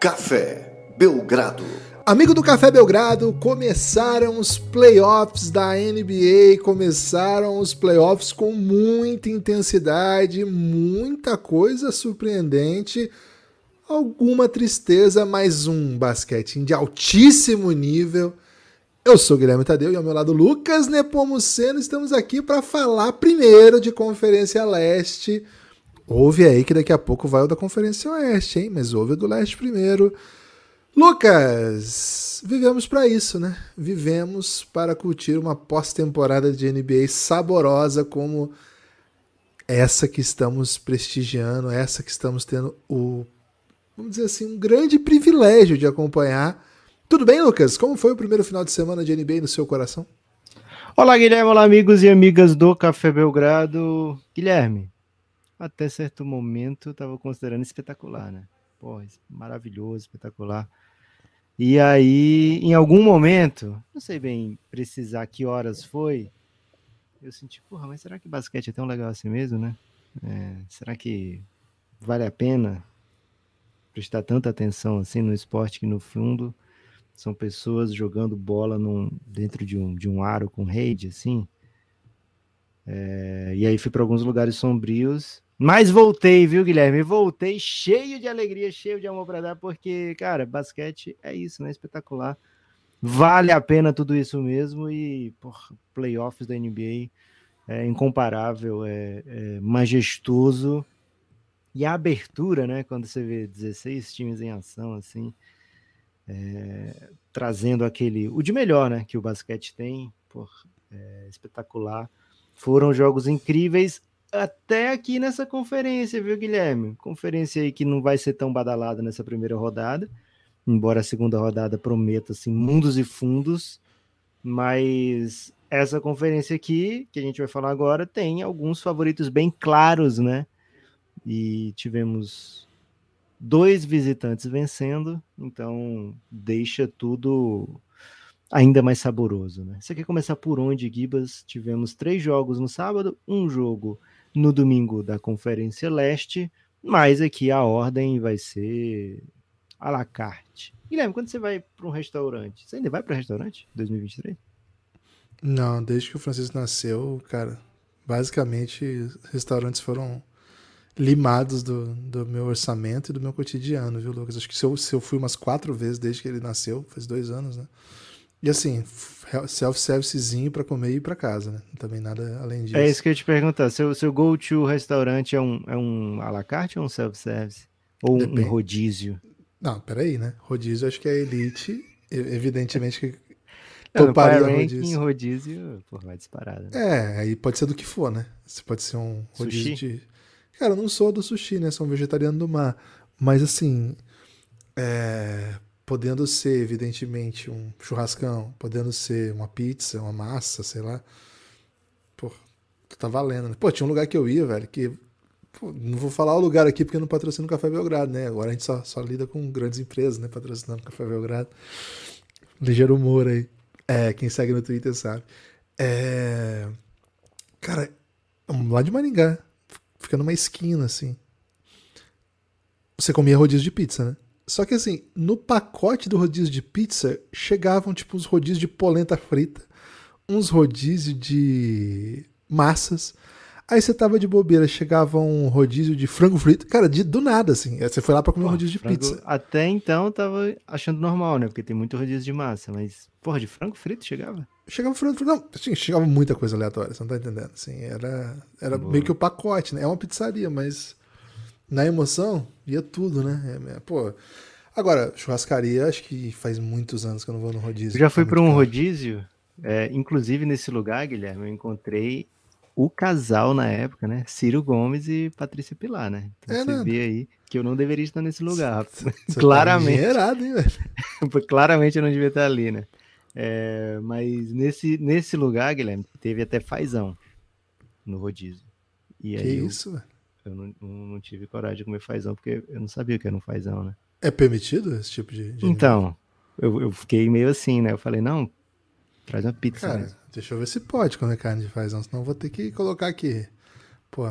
Café Belgrado. Amigo do Café Belgrado, começaram os playoffs da NBA, começaram os playoffs com muita intensidade, muita coisa surpreendente, alguma tristeza, mas um basquete de altíssimo nível. Eu sou Guilherme Tadeu e ao meu lado Lucas Nepomuceno. Estamos aqui para falar primeiro de Conferência Leste. Ouve aí que daqui a pouco vai o da Conferência Oeste, hein? Mas ouve o do Leste primeiro. Lucas, vivemos para isso, né? Vivemos para curtir uma pós-temporada de NBA saborosa como essa que estamos prestigiando, essa que estamos tendo o, vamos dizer assim, um grande privilégio de acompanhar. Tudo bem, Lucas? Como foi o primeiro final de semana de NBA no seu coração? Olá, Guilherme. Olá, amigos e amigas do Café Belgrado. Guilherme, até certo momento eu estava considerando espetacular, né? Pô, maravilhoso, espetacular. E aí, em algum momento, não sei bem precisar que horas foi, eu senti, porra, mas será que basquete é tão legal assim mesmo, né? É, será que vale a pena prestar tanta atenção assim no esporte que no fundo são pessoas jogando bola num, dentro de um, de um aro com rede, assim? É, e aí fui para alguns lugares sombrios mas voltei, viu, Guilherme? Voltei cheio de alegria, cheio de amor para dar, porque, cara, basquete é isso, né? Espetacular. Vale a pena tudo isso mesmo e, por playoffs da NBA é incomparável, é, é majestoso. E a abertura, né? Quando você vê 16 times em ação, assim, é, trazendo aquele. O de melhor, né? Que o basquete tem, por, é, espetacular. Foram jogos incríveis até aqui nessa conferência, viu, Guilherme? Conferência aí que não vai ser tão badalada nessa primeira rodada, embora a segunda rodada prometa assim mundos e fundos, mas essa conferência aqui que a gente vai falar agora tem alguns favoritos bem claros, né? E tivemos dois visitantes vencendo, então deixa tudo ainda mais saboroso, né? Você quer começar por onde, Gibas? Tivemos três jogos no sábado, um jogo no domingo da Conferência Leste, mas aqui a ordem vai ser à la carte. Guilherme, quando você vai para um restaurante, você ainda vai para restaurante 2023? Não, desde que o Francisco nasceu, cara, basicamente restaurantes foram limados do, do meu orçamento e do meu cotidiano, viu, Lucas? Acho que se eu, se eu fui umas quatro vezes desde que ele nasceu, faz dois anos, né? E assim, self-servicezinho para comer e ir para casa, né? Também nada além disso. É isso que eu ia te perguntar. Seu, seu go-to restaurante é um, é um à la carte ou um self-service? Ou Depende. um rodízio? Não, peraí, né? Rodízio acho que é elite. Evidentemente que toparia Não, rodízio. rodízio, pô, vai disparado. Né? É, aí pode ser do que for, né? Você pode ser um rodízio sushi? de... Cara, eu não sou do sushi, né? Sou um vegetariano do mar. Mas assim, é podendo ser, evidentemente, um churrascão, podendo ser uma pizza, uma massa, sei lá. Pô, tá valendo. Né? Pô, tinha um lugar que eu ia, velho, que. Pô, não vou falar o lugar aqui porque eu não patrocino o Café Belgrado, né? Agora a gente só, só lida com grandes empresas, né? Patrocinando o Café Belgrado. Ligeiro humor aí. É, quem segue no Twitter sabe. É. Cara, lá de Maringá. Fica numa esquina, assim. Você comia rodízio de pizza, né? Só que assim, no pacote do rodízio de pizza chegavam tipo uns rodízios de polenta frita, uns rodízios de massas. Aí você tava de bobeira, chegava um rodízio de frango frito. Cara, de, do nada, assim. Você foi lá pra comer um rodízio de frango, pizza. Até então eu tava achando normal, né? Porque tem muito rodízio de massa. Mas, porra, de frango frito chegava? Chegava frango frito. Não, assim, chegava muita coisa aleatória, você não tá entendendo. Assim, era era meio que o pacote, né? É uma pizzaria, mas na emoção, ia tudo, né? É, é, pô. Agora, churrascaria, acho que faz muitos anos que eu não vou no rodízio. Eu já fui para um caro. rodízio, é, inclusive nesse lugar, Guilherme, eu encontrei o casal na época, né? Ciro Gomes e Patrícia Pilar, né? Então é você nada. vê aí que eu não deveria estar nesse lugar. Você tá Claramente. Tá hein, velho? Claramente eu não devia estar ali, né? É, mas nesse, nesse lugar, Guilherme, teve até fazão no rodízio. E que isso, velho? Eu não, não, tive coragem de comer fazão, porque eu não sabia o que era um fazão, né? É permitido esse tipo de. de então, eu, eu, fiquei meio assim, né? Eu falei, não, traz uma pizza. Cara, mesmo. deixa eu ver se pode comer carne de fazão, senão vou ter que colocar aqui.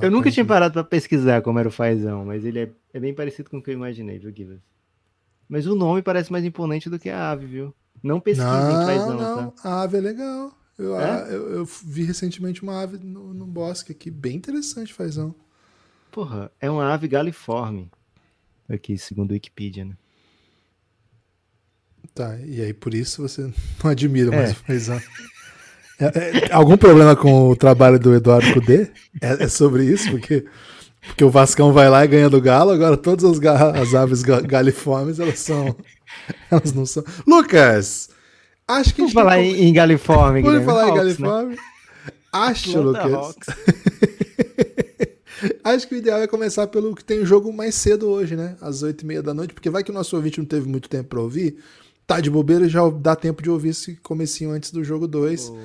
eu nunca tinha parado pra pesquisar como era o fazão, mas ele é, é, bem parecido com o que eu imaginei, viu, Guilherme? Mas o nome parece mais imponente do que a ave, viu? Não pesquisem não, fazão, não. tá? A ave é legal. Eu, É? eu, eu vi recentemente uma ave no, no bosque aqui, bem interessante, fazão. Porra, é uma ave galiforme. Aqui, segundo Wikipedia, né? Tá, e aí por isso você não admira mais É. o. É, é, algum problema com o trabalho do Eduardo Cudê? É, é sobre isso? Porque, porque o Vascão vai lá e ganha do Galo, agora todas as, as aves ga- galiformes, elas são. Elas não são. Lucas! Acho que Vamos gente falar vai- em, em galiforme, Vamos falar em Hawks, né? galiforme? Acho, Atlanta Lucas. Acho que o ideal é começar pelo que tem jogo mais cedo hoje, né? Às oito e meia da noite, porque vai que o nosso ouvinte não teve muito tempo pra ouvir. Tá de bobeira e já dá tempo de ouvir esse comecinho antes do jogo 2. Boa.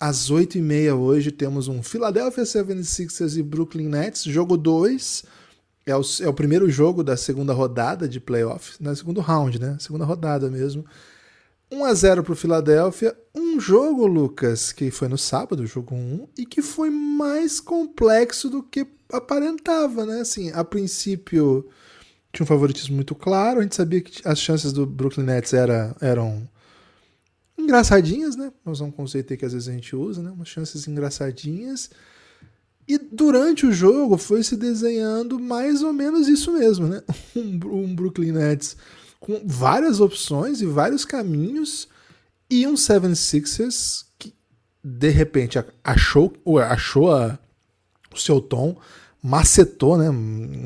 Às oito e meia hoje temos um Philadelphia 76ers e Brooklyn Nets, jogo 2. É o, é o primeiro jogo da segunda rodada de playoffs, né? Segundo round, né? Segunda rodada mesmo. 1 a 0 pro Philadelphia. Um jogo, Lucas, que foi no sábado, jogo 1, e que foi mais complexo do que aparentava, né? Assim, a princípio tinha um favoritismo muito claro, a gente sabia que as chances do Brooklyn Nets era, eram engraçadinhas, né? Mas é um conceito que às vezes a gente usa, né? Umas chances engraçadinhas. E durante o jogo foi se desenhando mais ou menos isso mesmo, né? Um, um Brooklyn Nets com várias opções e vários caminhos e um 76ers que de repente achou, achou a- o seu tom, macetou, né?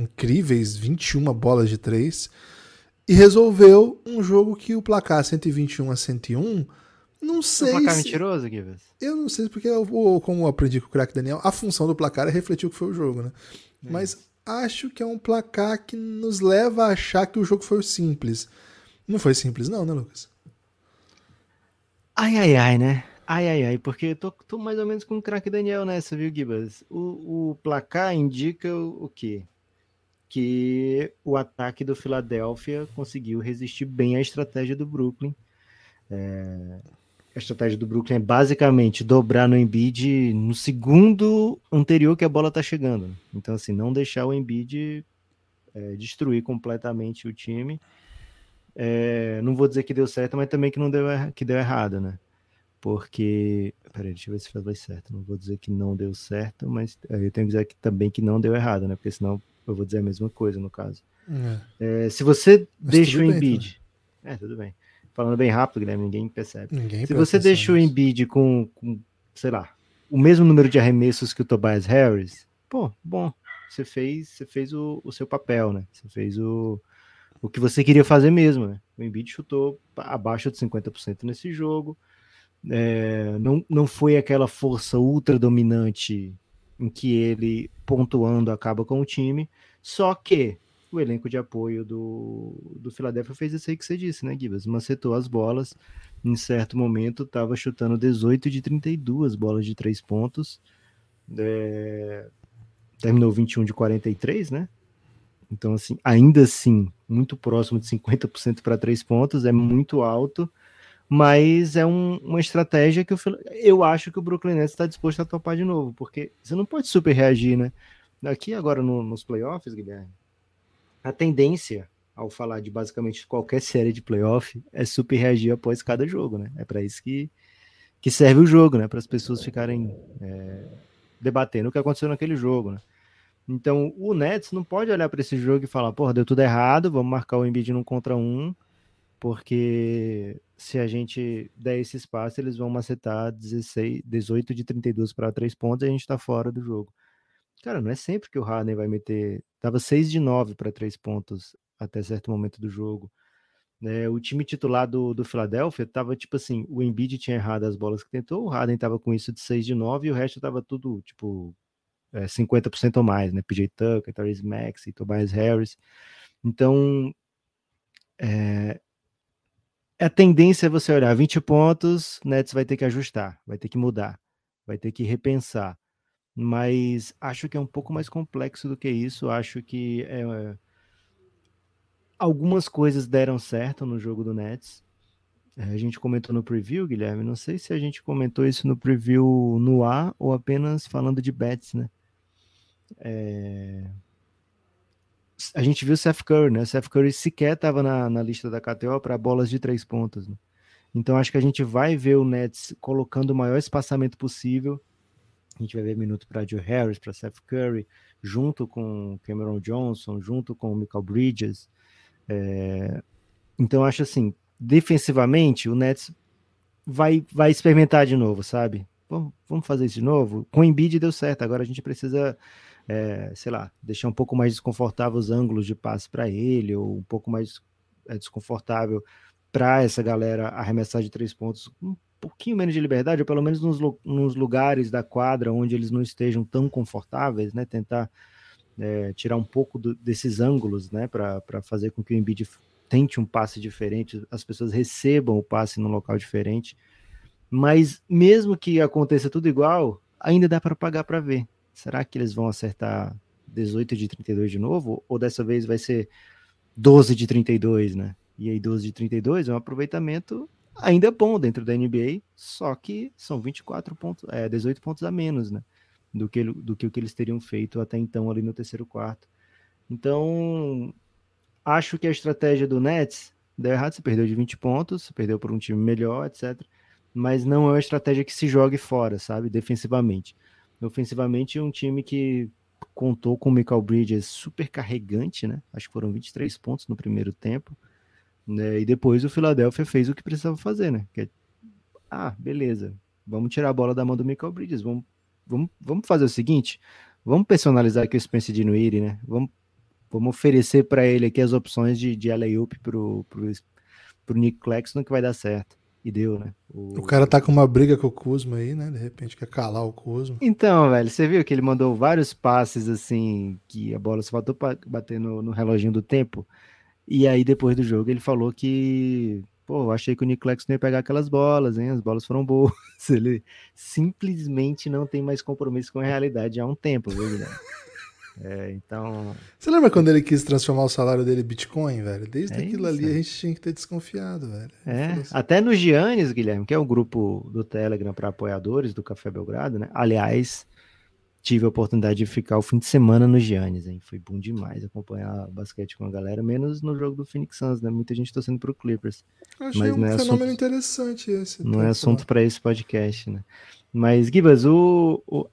Incríveis 21 bolas de três e resolveu um jogo que o placar 121 a 101 não É sei um placar se, mentiroso, Gibbs? eu não sei porque, eu, como eu aprendi com o craque Daniel, a função do placar é refletir o que foi o jogo, né? Mas acho que é um placar que nos leva a achar que o jogo foi simples. Não foi simples, não, né, Lucas? Ai, ai, ai, né? Ai, ai, ai, porque eu tô, tô mais ou menos com o craque Daniel nessa, viu, Gibas? O, o placar indica o, o quê? Que o ataque do Philadelphia conseguiu resistir bem à estratégia do Brooklyn. É, a estratégia do Brooklyn é basicamente dobrar no Embiid no segundo anterior que a bola tá chegando. né? Então, assim, não deixar o Embiid é, destruir completamente o time. É, não vou dizer que deu certo, mas também que não deu, que deu errado, né? Porque. Peraí, deixa eu ver se falei certo. Não vou dizer que não deu certo, mas é, eu tenho que dizer que, também que não deu errado, né? Porque senão eu vou dizer a mesma coisa no caso. É, É, se você Mas deixa o tudo bem, Embiid. É, tudo bem. Falando bem rápido, Guilherme, ninguém percebe. ninguém Se você deixa o. Embiid com, com, sei lá, o mesmo número de arremessos que o Tobias Harris, pô, bom, você fez, você fez o, o seu papel, né? Você fez o, o que você queria fazer mesmo, né? O Embiid chutou abaixo de 50% nesse jogo. É, não, não foi aquela força ultra dominante em que ele pontuando acaba com o time, só que o elenco de apoio do, do Philadelphia fez isso aí que você disse, né, Gibas? Macetou as bolas, em certo momento estava chutando 18 de 32 bolas de três pontos, é, terminou 21 de 43, né? Então, assim, ainda assim, muito próximo de 50% para três pontos, é muito alto, mas é um- uma estratégia que eu, eu acho que o Brooklyn Nets está disposto a topar de novo, porque você não pode super reagir, né? Aqui agora no- nos playoffs, Guilherme, a tendência ao falar de basicamente qualquer série de playoff é super reagir após cada jogo, né? É para isso que, que serve o jogo, né? Para as pessoas ficarem é, debatendo o que aconteceu naquele jogo, né? Então o Nets não pode olhar para esse jogo e falar, porra, deu tudo errado, vamos marcar o Embiid num contra um, porque se a gente der esse espaço, eles vão macetar 16, 18 de 32 para 3 pontos e a gente tá fora do jogo. Cara, não é sempre que o Harden vai meter. Tava 6 de 9 para 3 pontos até certo momento do jogo. né? o time titular do, do Philadelphia tava tipo assim: o Embiid tinha errado as bolas que tentou, o Harden tava com isso de 6 de 9 e o resto tava tudo tipo é, 50% ou mais, né? PJ Tucker, Therese Max, Tobias Harris. Então, é, a tendência é você olhar 20 pontos, Nets vai ter que ajustar, vai ter que mudar, vai ter que repensar mas acho que é um pouco mais complexo do que isso. Acho que é, algumas coisas deram certo no jogo do Nets. A gente comentou no preview, Guilherme. Não sei se a gente comentou isso no preview no ar ou apenas falando de bets, né? É... a gente viu o Seth Curry, né? O Seth Curry sequer estava na, na lista da KTO para bolas de três pontos. Né? Então acho que a gente vai ver o Nets colocando o maior espaçamento possível. A gente vai ver minuto para Joe Harris, para Seth Curry, junto com Cameron Johnson, junto com Michael Bridges. É... Então acho assim, defensivamente o Nets vai, vai experimentar de novo, sabe? Vamos, vamos fazer isso de novo. Com o Embiid deu certo. Agora a gente precisa é, sei lá, deixar um pouco mais desconfortável os ângulos de passe para ele, ou um pouco mais é, desconfortável para essa galera arremessar de três pontos um pouquinho menos de liberdade, ou pelo menos nos, nos lugares da quadra onde eles não estejam tão confortáveis, né? Tentar é, tirar um pouco do, desses ângulos, né? Para fazer com que o Embiid tente um passe diferente, as pessoas recebam o passe num local diferente. Mas mesmo que aconteça tudo igual, ainda dá para pagar para ver. Será que eles vão acertar 18 de 32 de novo? Ou dessa vez vai ser 12 de 32, né? E aí 12 de 32 é um aproveitamento ainda bom dentro da NBA, só que são 24 pontos, é, 18 pontos a menos, né? Do que, do que o que eles teriam feito até então ali no terceiro quarto. Então, acho que a estratégia do Nets deu errado, você perdeu de 20 pontos, você perdeu por um time melhor, etc. Mas não é uma estratégia que se jogue fora, sabe? Defensivamente. Ofensivamente, um time que contou com o Michael Bridges super carregante, né? Acho que foram 23 pontos no primeiro tempo. Né? E depois o Philadelphia fez o que precisava fazer, né? Que é, ah, beleza, vamos tirar a bola da mão do Michael Bridges, vamos, vamos, vamos fazer o seguinte, vamos personalizar aqui o Spencer Dinwiddie, né? Vamos, vamos oferecer para ele aqui as opções de, de alley-oop pro, pro, pro Nick Claxton que vai dar certo. E deu, né? O... o... cara tá com uma briga com o Kuzma aí, né? De repente quer calar o Kuzma. Então, velho, você viu que ele mandou vários passes assim, que a bola só faltou pra bater no, no reloginho do tempo. E aí, depois do jogo, ele falou que, pô, achei que o Nick Claxton ia pegar aquelas bolas, hein? As bolas foram boas. Ele simplesmente não tem mais compromisso com a realidade há um tempo, viu, Guilherme? É, então. Você lembra quando ele quis transformar o salário dele em Bitcoin, velho? Desde é aquilo isso, ali a gente tinha que ter desconfiado, velho. É, assim. até no Giannis, Guilherme, que é o grupo do Telegram para apoiadores do Café Belgrado, né? Aliás, tive a oportunidade de ficar o fim de semana no Giannis, hein? Foi bom demais acompanhar basquete com a galera, menos no jogo do Phoenix Suns, né? Muita gente torcendo pro Clippers. Achei Mas um é fenômeno assunto, interessante esse. Não é assunto para esse podcast, né? Mas, Gibas, o, o,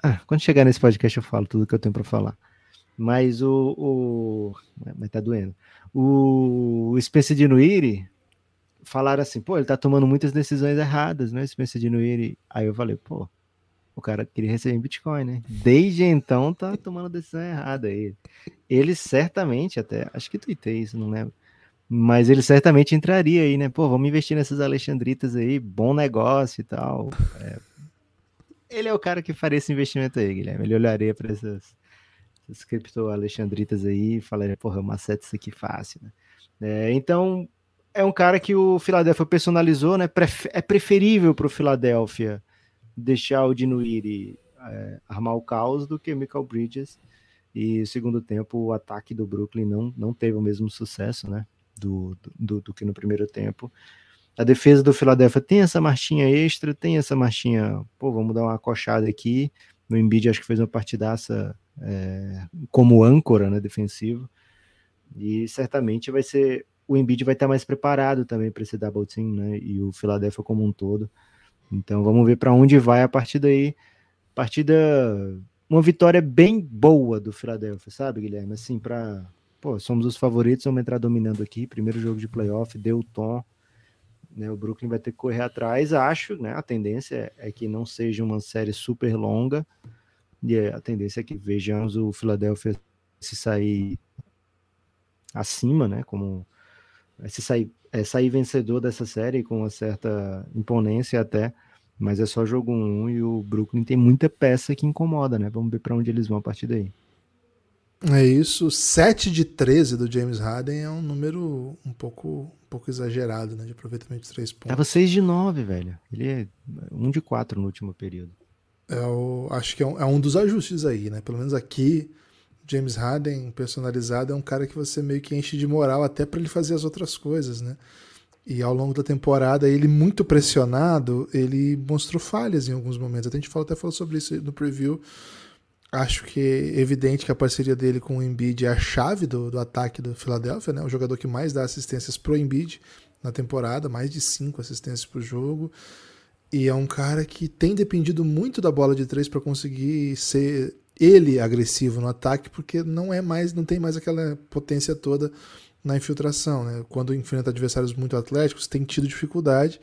ah, quando chegar nesse podcast eu falo tudo que eu tenho para falar. Mas o, o. Mas tá doendo. O Spencer de Nuiri falaram assim, pô, ele tá tomando muitas decisões erradas, né? Spencer de Nuiri. Aí eu falei, pô, o cara queria receber em Bitcoin, né? Desde então tá tomando decisão errada aí. Ele certamente, até, acho que tuitei isso, não lembro. Mas ele certamente entraria aí, né? Pô, vamos investir nessas Alexandritas aí, bom negócio e tal. É, ele é o cara que faria esse investimento aí, Guilherme. Ele olharia para essas, essas cripto alexandritas aí e falaria, porra, uma seta isso aqui fácil, né? É, então, é um cara que o Philadelphia personalizou, né? É preferível para o Philadelphia deixar o Dinuiri é, armar o caos do que Michael Bridges. E no segundo tempo, o ataque do Brooklyn não, não teve o mesmo sucesso, né? Do, do, do que no primeiro tempo. A defesa do Philadelphia tem essa marchinha extra, tem essa marchinha, pô, vamos dar uma acochada aqui. O Embiid acho que fez uma partidaça é, como âncora, né, defensivo. E certamente vai ser, o Embiid vai estar mais preparado também para esse double team, né, e o Philadelphia como um todo. Então vamos ver para onde vai a partir daí. Partida, uma vitória bem boa do Philadelphia, sabe, Guilherme? Assim, para, pô, somos os favoritos, vamos entrar dominando aqui. Primeiro jogo de playoff, deu o tom né, o Brooklyn vai ter que correr atrás, acho, né? A tendência é que não seja uma série super longa. E a tendência é que vejamos o Philadelphia se sair acima, né? Como se sair, é, sair vencedor dessa série com uma certa imponência até, mas é só jogo um e o Brooklyn tem muita peça que incomoda, né? Vamos ver para onde eles vão a partir daí. É isso. 7 de 13 do James Harden é um número um pouco, um pouco exagerado, né? De aproveitamento de 3 pontos. Tava 6 de 9, velho. Ele é 1 de 4 no último período. É o, acho que é um, é um dos ajustes aí, né? Pelo menos aqui, James Harden personalizado é um cara que você meio que enche de moral até para ele fazer as outras coisas, né? E ao longo da temporada, ele muito pressionado, ele mostrou falhas em alguns momentos. Até a gente falou, até falou sobre isso no preview Acho que é evidente que a parceria dele com o Embiid é a chave do, do ataque do Philadelphia, né? O jogador que mais dá assistências pro Embiid na temporada, mais de cinco assistências por jogo. E é um cara que tem dependido muito da bola de três para conseguir ser ele agressivo no ataque, porque não é mais, não tem mais aquela potência toda na infiltração, né? Quando enfrenta adversários muito atléticos, tem tido dificuldade.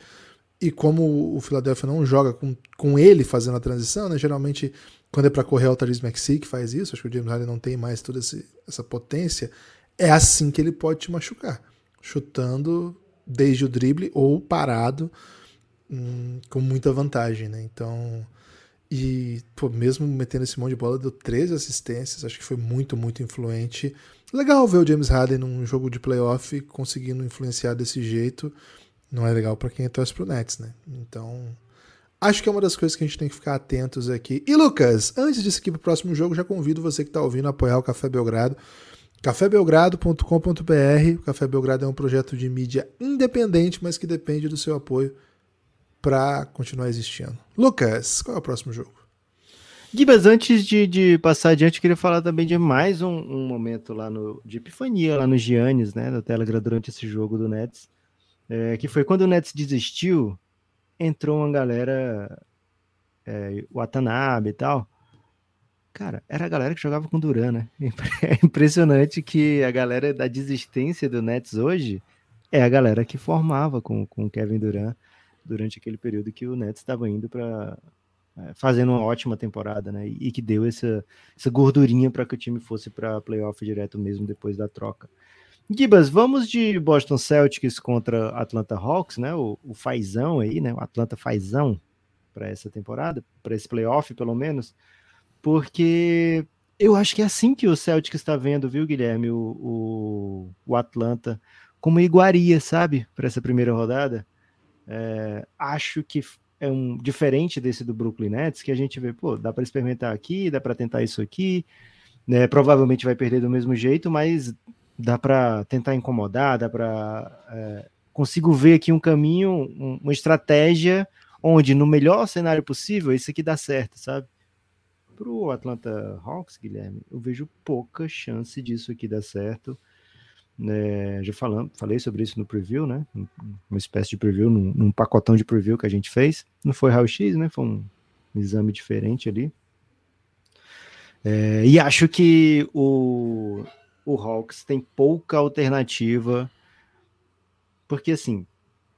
E como o Philadelphia não joga com, com ele fazendo a transição, né? Geralmente quando é para correr, é o Therese Maxey que faz isso. Acho que o James Harden não tem mais toda esse, essa potência. É assim que ele pode te machucar. Chutando desde o drible ou parado hum, com muita vantagem, né? Então, e pô, mesmo metendo esse monte de bola, deu 13 assistências, acho que foi muito, muito influente. Legal ver o James Harden num jogo de playoff conseguindo influenciar desse jeito. Não é legal para quem torce pro Nets, né? Então, Acho que é uma das coisas que a gente tem que ficar atentos aqui. E Lucas, antes de seguir para o próximo jogo, já convido você que está ouvindo a apoiar o Café Belgrado. cafébelgrado.com.br. O Café Belgrado é um projeto de mídia independente, mas que depende do seu apoio para continuar existindo. Lucas, qual é o próximo jogo? Gibas, antes de, de, passar adiante, eu queria falar também de mais um, um, momento lá no, de epifania, lá no Giannis, né, no Telegram, durante esse jogo do Nets, é, que foi quando o Nets desistiu entrou uma galera, é, o Watanabe e tal. Cara, era a galera que jogava com Duran, né? É impressionante que a galera da desistência do Nets hoje é a galera que formava com o Kevin Durant durante aquele período que o Nets estava indo para é, fazendo uma ótima temporada, né? E, que deu essa, essa gordurinha para que o time fosse para playoff direto mesmo depois da troca. Gibas, vamos de Boston Celtics contra Atlanta Hawks, né? O, o fazão aí, né? O Atlanta fazão para essa temporada, para esse playoff pelo menos, porque eu acho que é assim que o Celtics está vendo, viu, Guilherme? O, o, o Atlanta como iguaria, sabe? Para essa primeira rodada. É, acho que é um diferente desse do Brooklyn Nets, que a gente vê, pô, dá para experimentar aqui, dá para tentar isso aqui, né? Provavelmente vai perder do mesmo jeito, mas dá para tentar incomodar, dá para é, consigo ver aqui um caminho, um, uma estratégia onde no melhor cenário possível isso aqui dá certo, sabe? Para o Atlanta Hawks, Guilherme, eu vejo pouca chance disso aqui dar certo. É, já falando, falei sobre isso no preview, né? Uma espécie de preview, num, num pacotão de preview que a gente fez. Não foi raio-x, né? Foi um exame diferente ali. É, e acho que o, o Hawks tem pouca alternativa. Porque, assim,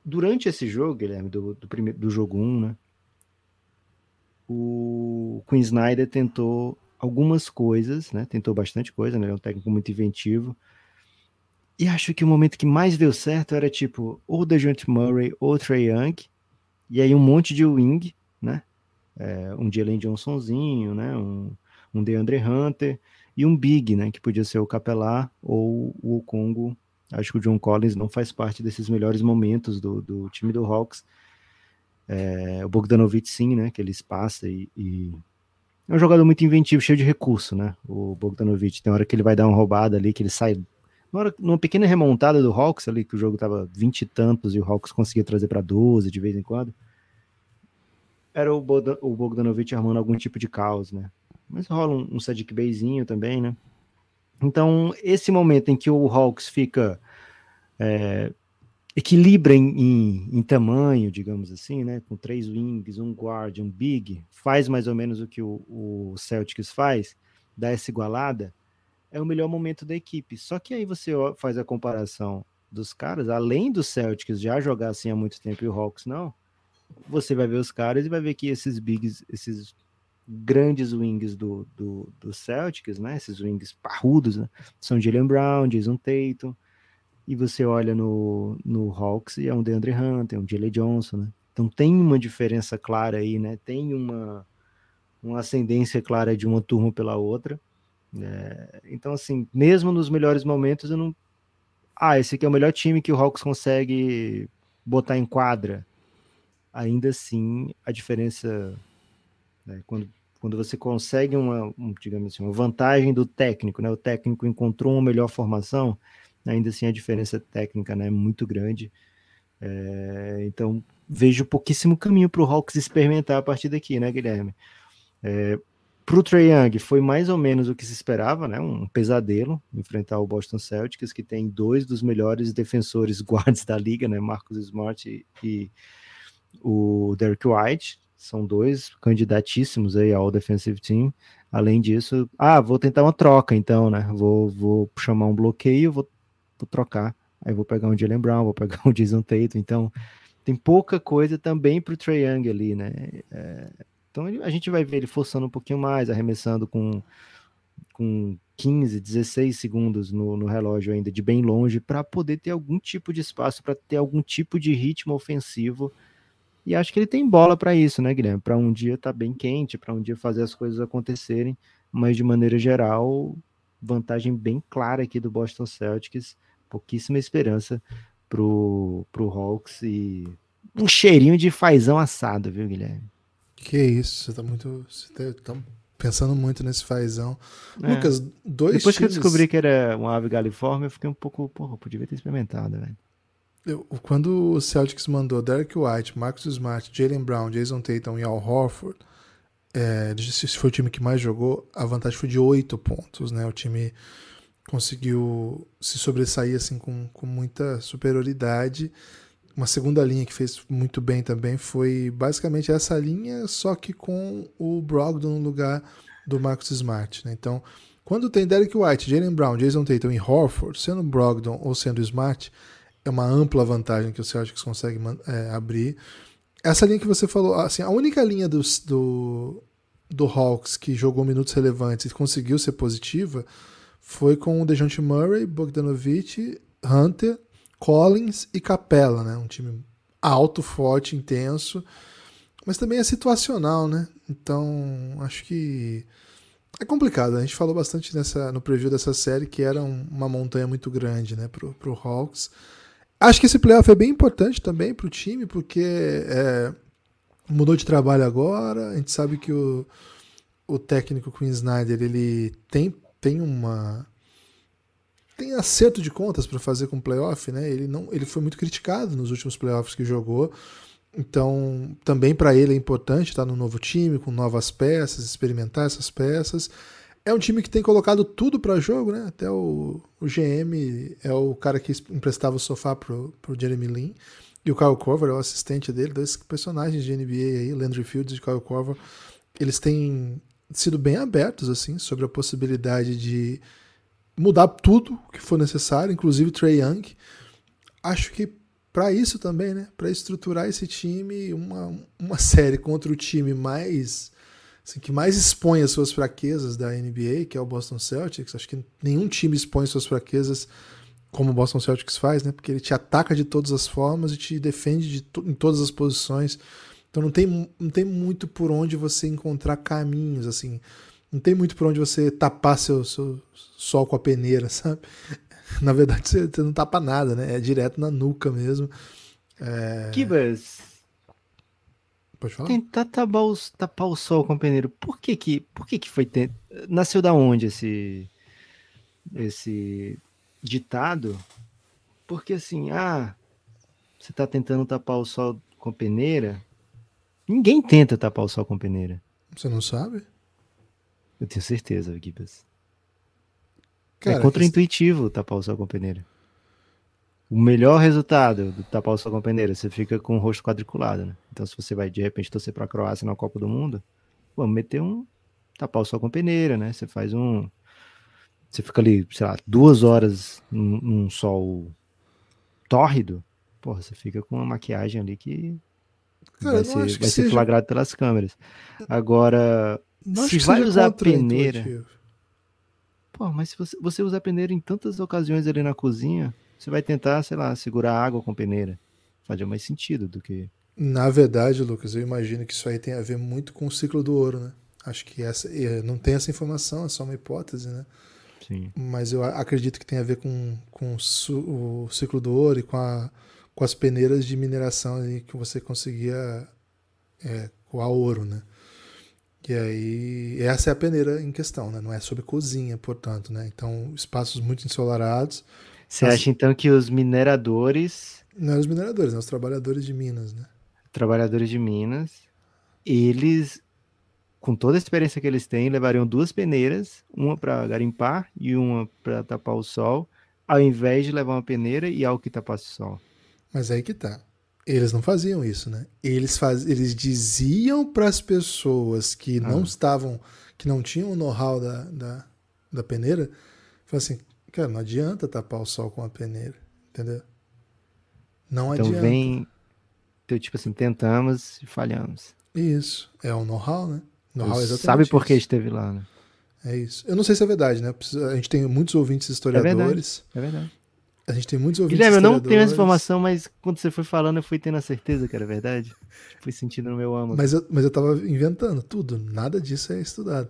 durante esse jogo, Guilherme, do, do, primeiro, do jogo 1, né? O Queen Snyder tentou algumas coisas, né? Tentou bastante coisa, né? Ele é um técnico muito inventivo. E acho que o momento que mais deu certo era tipo, ou DeJounte Murray ou Trey Young, e aí um monte de wing, né? É, um Jalen Johnsonzinho, né? Um, um DeAndre Hunter, e um big, né, que podia ser o Capelá ou o Congo. Acho que o John Collins não faz parte desses melhores momentos do, do time do Hawks. É, o Bogdanovic sim, né, que eles passam e, e, é um jogador muito inventivo, cheio de recurso, né, o Bogdanovic. Tem hora que ele vai dar uma roubada ali, que ele sai numa, numa pequena remontada do Hawks ali, que o jogo tava 20 e tantos e o Hawks conseguia trazer para 12 de vez em quando. Era o, o Bogdanovic armando algum tipo de caos, né? Mas rola um, um Sadiq Beyzinho também, né? Então, esse momento em que o Hawks fica é, equilibra em, em, em, tamanho, digamos assim, né? Com três wings, um guard, um big, faz mais ou menos o que o, o Celtics faz, dá essa igualada, é o melhor momento da equipe. Só que aí você faz a comparação dos caras, além do Celtics já jogar assim há muito tempo e o Hawks não, você vai ver os caras e vai ver que esses bigs, esses grandes wings do, do, do Celtics, né? Esses wings parrudos, né? São Jalen Brown, Jason Tatum. E você olha no, no Hawks e é um DeAndre Hunter, um Jalen Johnson, né? Então tem uma diferença clara aí, né? Tem uma, uma ascendência clara de uma turma pela outra. É, então, assim, mesmo nos melhores momentos, eu não. Ah, esse aqui é o melhor time que o Hawks consegue botar em quadra. Ainda assim, a diferença né? Quando, quando você consegue uma, um, digamos assim, uma vantagem do técnico, né? o técnico encontrou uma melhor formação, ainda assim a diferença técnica né, é muito grande. É, então vejo pouquíssimo caminho para o Hawks experimentar a partir daqui, né, Guilherme? É, Para o Trae Young foi mais ou menos o que se esperava, né? Um pesadelo enfrentar o Boston Celtics, que tem dois dos melhores defensores guards da liga, né? Marcus Smart e, e o Derek White. São dois candidatíssimos aí ao defensive team. Além disso, ah, vou tentar uma troca, então, né? Vou, vou chamar um bloqueio, vou, vou trocar. Aí vou pegar um Jalen Brown, vou pegar um Jason Tatum. Então, tem pouca coisa também para o Trae Young ali, né? É, então a gente vai ver ele forçando um pouquinho mais, arremessando com, com 15, 16 segundos no, no relógio ainda, de bem longe, para poder ter algum tipo de espaço, para ter algum tipo de ritmo ofensivo. E acho que ele tem bola para isso, né, Guilherme? Para um dia estar tá bem quente, para um dia fazer as coisas acontecerem, mas de maneira geral, vantagem bem clara aqui do Boston Celtics, pouquíssima esperança pro, pro Hawks e um cheirinho de fazão assado, viu, Guilherme? Que isso, você tá muito. Você tá, tá pensando muito nesse fazão. É. Lucas, dois Depois times... que eu descobri que era uma ave galiforme, eu fiquei um pouco. Porra, podia ter experimentado, velho. Eu, quando o Celtics mandou Derek White, Marcus Smart, Jalen Brown, Jason Tatum e Al Horford, é, esse foi o time que mais jogou, a vantagem foi de oito pontos, né? O time conseguiu se sobressair assim com, com muita superioridade. Uma segunda linha que fez muito bem também foi basicamente essa linha, só que com o Brogdon no lugar do Marcus Smart. Né? Então, quando tem Derek White, Jalen Brown, Jason Tatum e Horford, sendo Brogdon ou sendo Smart, é uma ampla vantagem que o Celtics consegue é, abrir. Essa linha que você falou, assim, a única linha do, do, do Hawks que jogou minutos relevantes e conseguiu ser positiva foi com o DeJounte Murray, Bogdanovich, Hunter Collins e Capella, né? Um time alto, forte, intenso, mas também é situacional, né? Então, acho que é complicado. A gente falou bastante nessa, no preview dessa série que era um, uma montanha muito grande, né, pro, pro Hawks. Acho que esse playoff é bem importante também pro time, porque é, mudou de trabalho agora. A gente sabe que o, o técnico Queen Snyder ele tem, tem uma tem acerto de contas para fazer com o playoff, né? Ele não, ele foi muito criticado nos últimos playoffs que jogou. Então, também para ele é importante estar no novo time, com novas peças, experimentar essas peças. É um time que tem colocado tudo para jogo, né? Até o, o, GM é o cara que emprestava o sofá pro, pro Jeremy Lin. E o Kyle Korver é o assistente dele, dois personagens de NBA aí, Landry Fields e Kyle Korver. Eles têm sido bem abertos, assim, sobre a possibilidade de mudar tudo que for necessário, inclusive o Trey Young. Acho que para isso também, né? Para estruturar esse time, uma, uma série contra o time mais assim, que mais expõe as suas fraquezas da NBA, que é o Boston Celtics. Acho que nenhum time expõe suas fraquezas como o Boston Celtics faz, né? Porque ele te ataca de todas as formas e te defende de em todas as posições. Então não tem, não tem muito por onde você encontrar caminhos, assim. Não tem muito por onde você tapar seu, seu sol com a peneira, sabe? Na verdade, você, você não tapa nada, né? É direto na nuca mesmo. É... Kibas. Pode falar? Tentar tapar o, tapar o sol com a peneira. Por que que, por que, que foi... Nasceu da onde esse, esse ditado? Porque assim, ah, você tá tentando tapar o sol com a peneira. Ninguém tenta tapar o sol com a peneira. Você não sabe? Eu tenho certeza, Gibas. é contraintuitivo tapar o sol com peneira. O melhor resultado do tapar o sol com peneira, você fica com o rosto quadriculado, né? Então, se você vai de repente torcer para a Croácia na Copa do Mundo, vamos meter um tapar o sol com peneira, né? Você faz um. Você fica ali, sei lá, duas horas num, num sol tórrido, porra, você fica com uma maquiagem ali que Cara, vai, ser, vai ser seja... flagrado pelas câmeras. Agora, não se vai usar peneira. Pô, mas se você, você usar peneira em tantas ocasiões ali na cozinha, você vai tentar, sei lá, segurar água com peneira. Faz mais sentido do que. Na verdade, Lucas, eu imagino que isso aí tem a ver muito com o ciclo do ouro, né? Acho que essa não tem essa informação, é só uma hipótese, né? Sim. Mas eu acredito que tem a ver com, com o ciclo do ouro e com, a, com as peneiras de mineração ali que você conseguia é, coar ouro, né? E aí, essa é a peneira em questão, né? Não é sobre cozinha, portanto, né? Então, espaços muito ensolarados. Você as... acha então que os mineradores. Não é os mineradores, né? Os trabalhadores de Minas, né? Trabalhadores de Minas, eles com toda a experiência que eles têm, levariam duas peneiras, uma para garimpar e uma para tapar o sol, ao invés de levar uma peneira e algo que tapasse o sol. Mas aí que tá. Eles não faziam isso, né? Eles, faz... eles diziam para as pessoas que ah. não estavam, que não tinham o know-how da, da, da peneira, assim, cara, não adianta tapar o sol com a peneira, entendeu? Não então adianta. vem, então, tipo assim, tentamos e falhamos. Isso, é o know-how, né? Know-how exatamente Sabe por que esteve lá, né? É isso. Eu não sei se é verdade, né? A gente tem muitos ouvintes historiadores. É verdade. É verdade. A gente tem muitos ouvintes Guilherme, eu não tenho essa informação, mas quando você foi falando, eu fui tendo a certeza que era verdade. Fui sentindo no meu âmago. Mas eu, mas eu tava inventando tudo. Nada disso é estudado.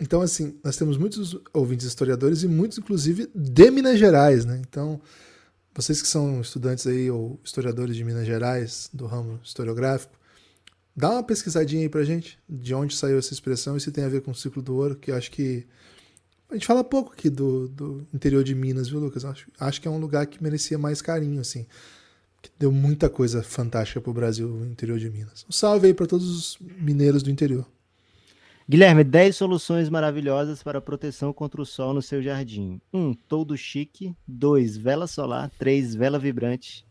Então, assim, nós temos muitos ouvintes historiadores e muitos, inclusive, de Minas Gerais, né? Então, vocês que são estudantes aí ou historiadores de Minas Gerais, do ramo historiográfico, dá uma pesquisadinha aí pra gente de onde saiu essa expressão e se tem a ver com o ciclo do ouro, que eu acho que a gente fala pouco aqui do, do interior de Minas, viu, Lucas? Acho, acho que é um lugar que merecia mais carinho, assim. Que deu muita coisa fantástica pro Brasil, o interior de Minas. Um salve aí para todos os mineiros do interior. Guilherme, 10 soluções maravilhosas para proteção contra o sol no seu jardim. 1. Um, todo chique. 2. Vela solar. 3. Vela vibrante.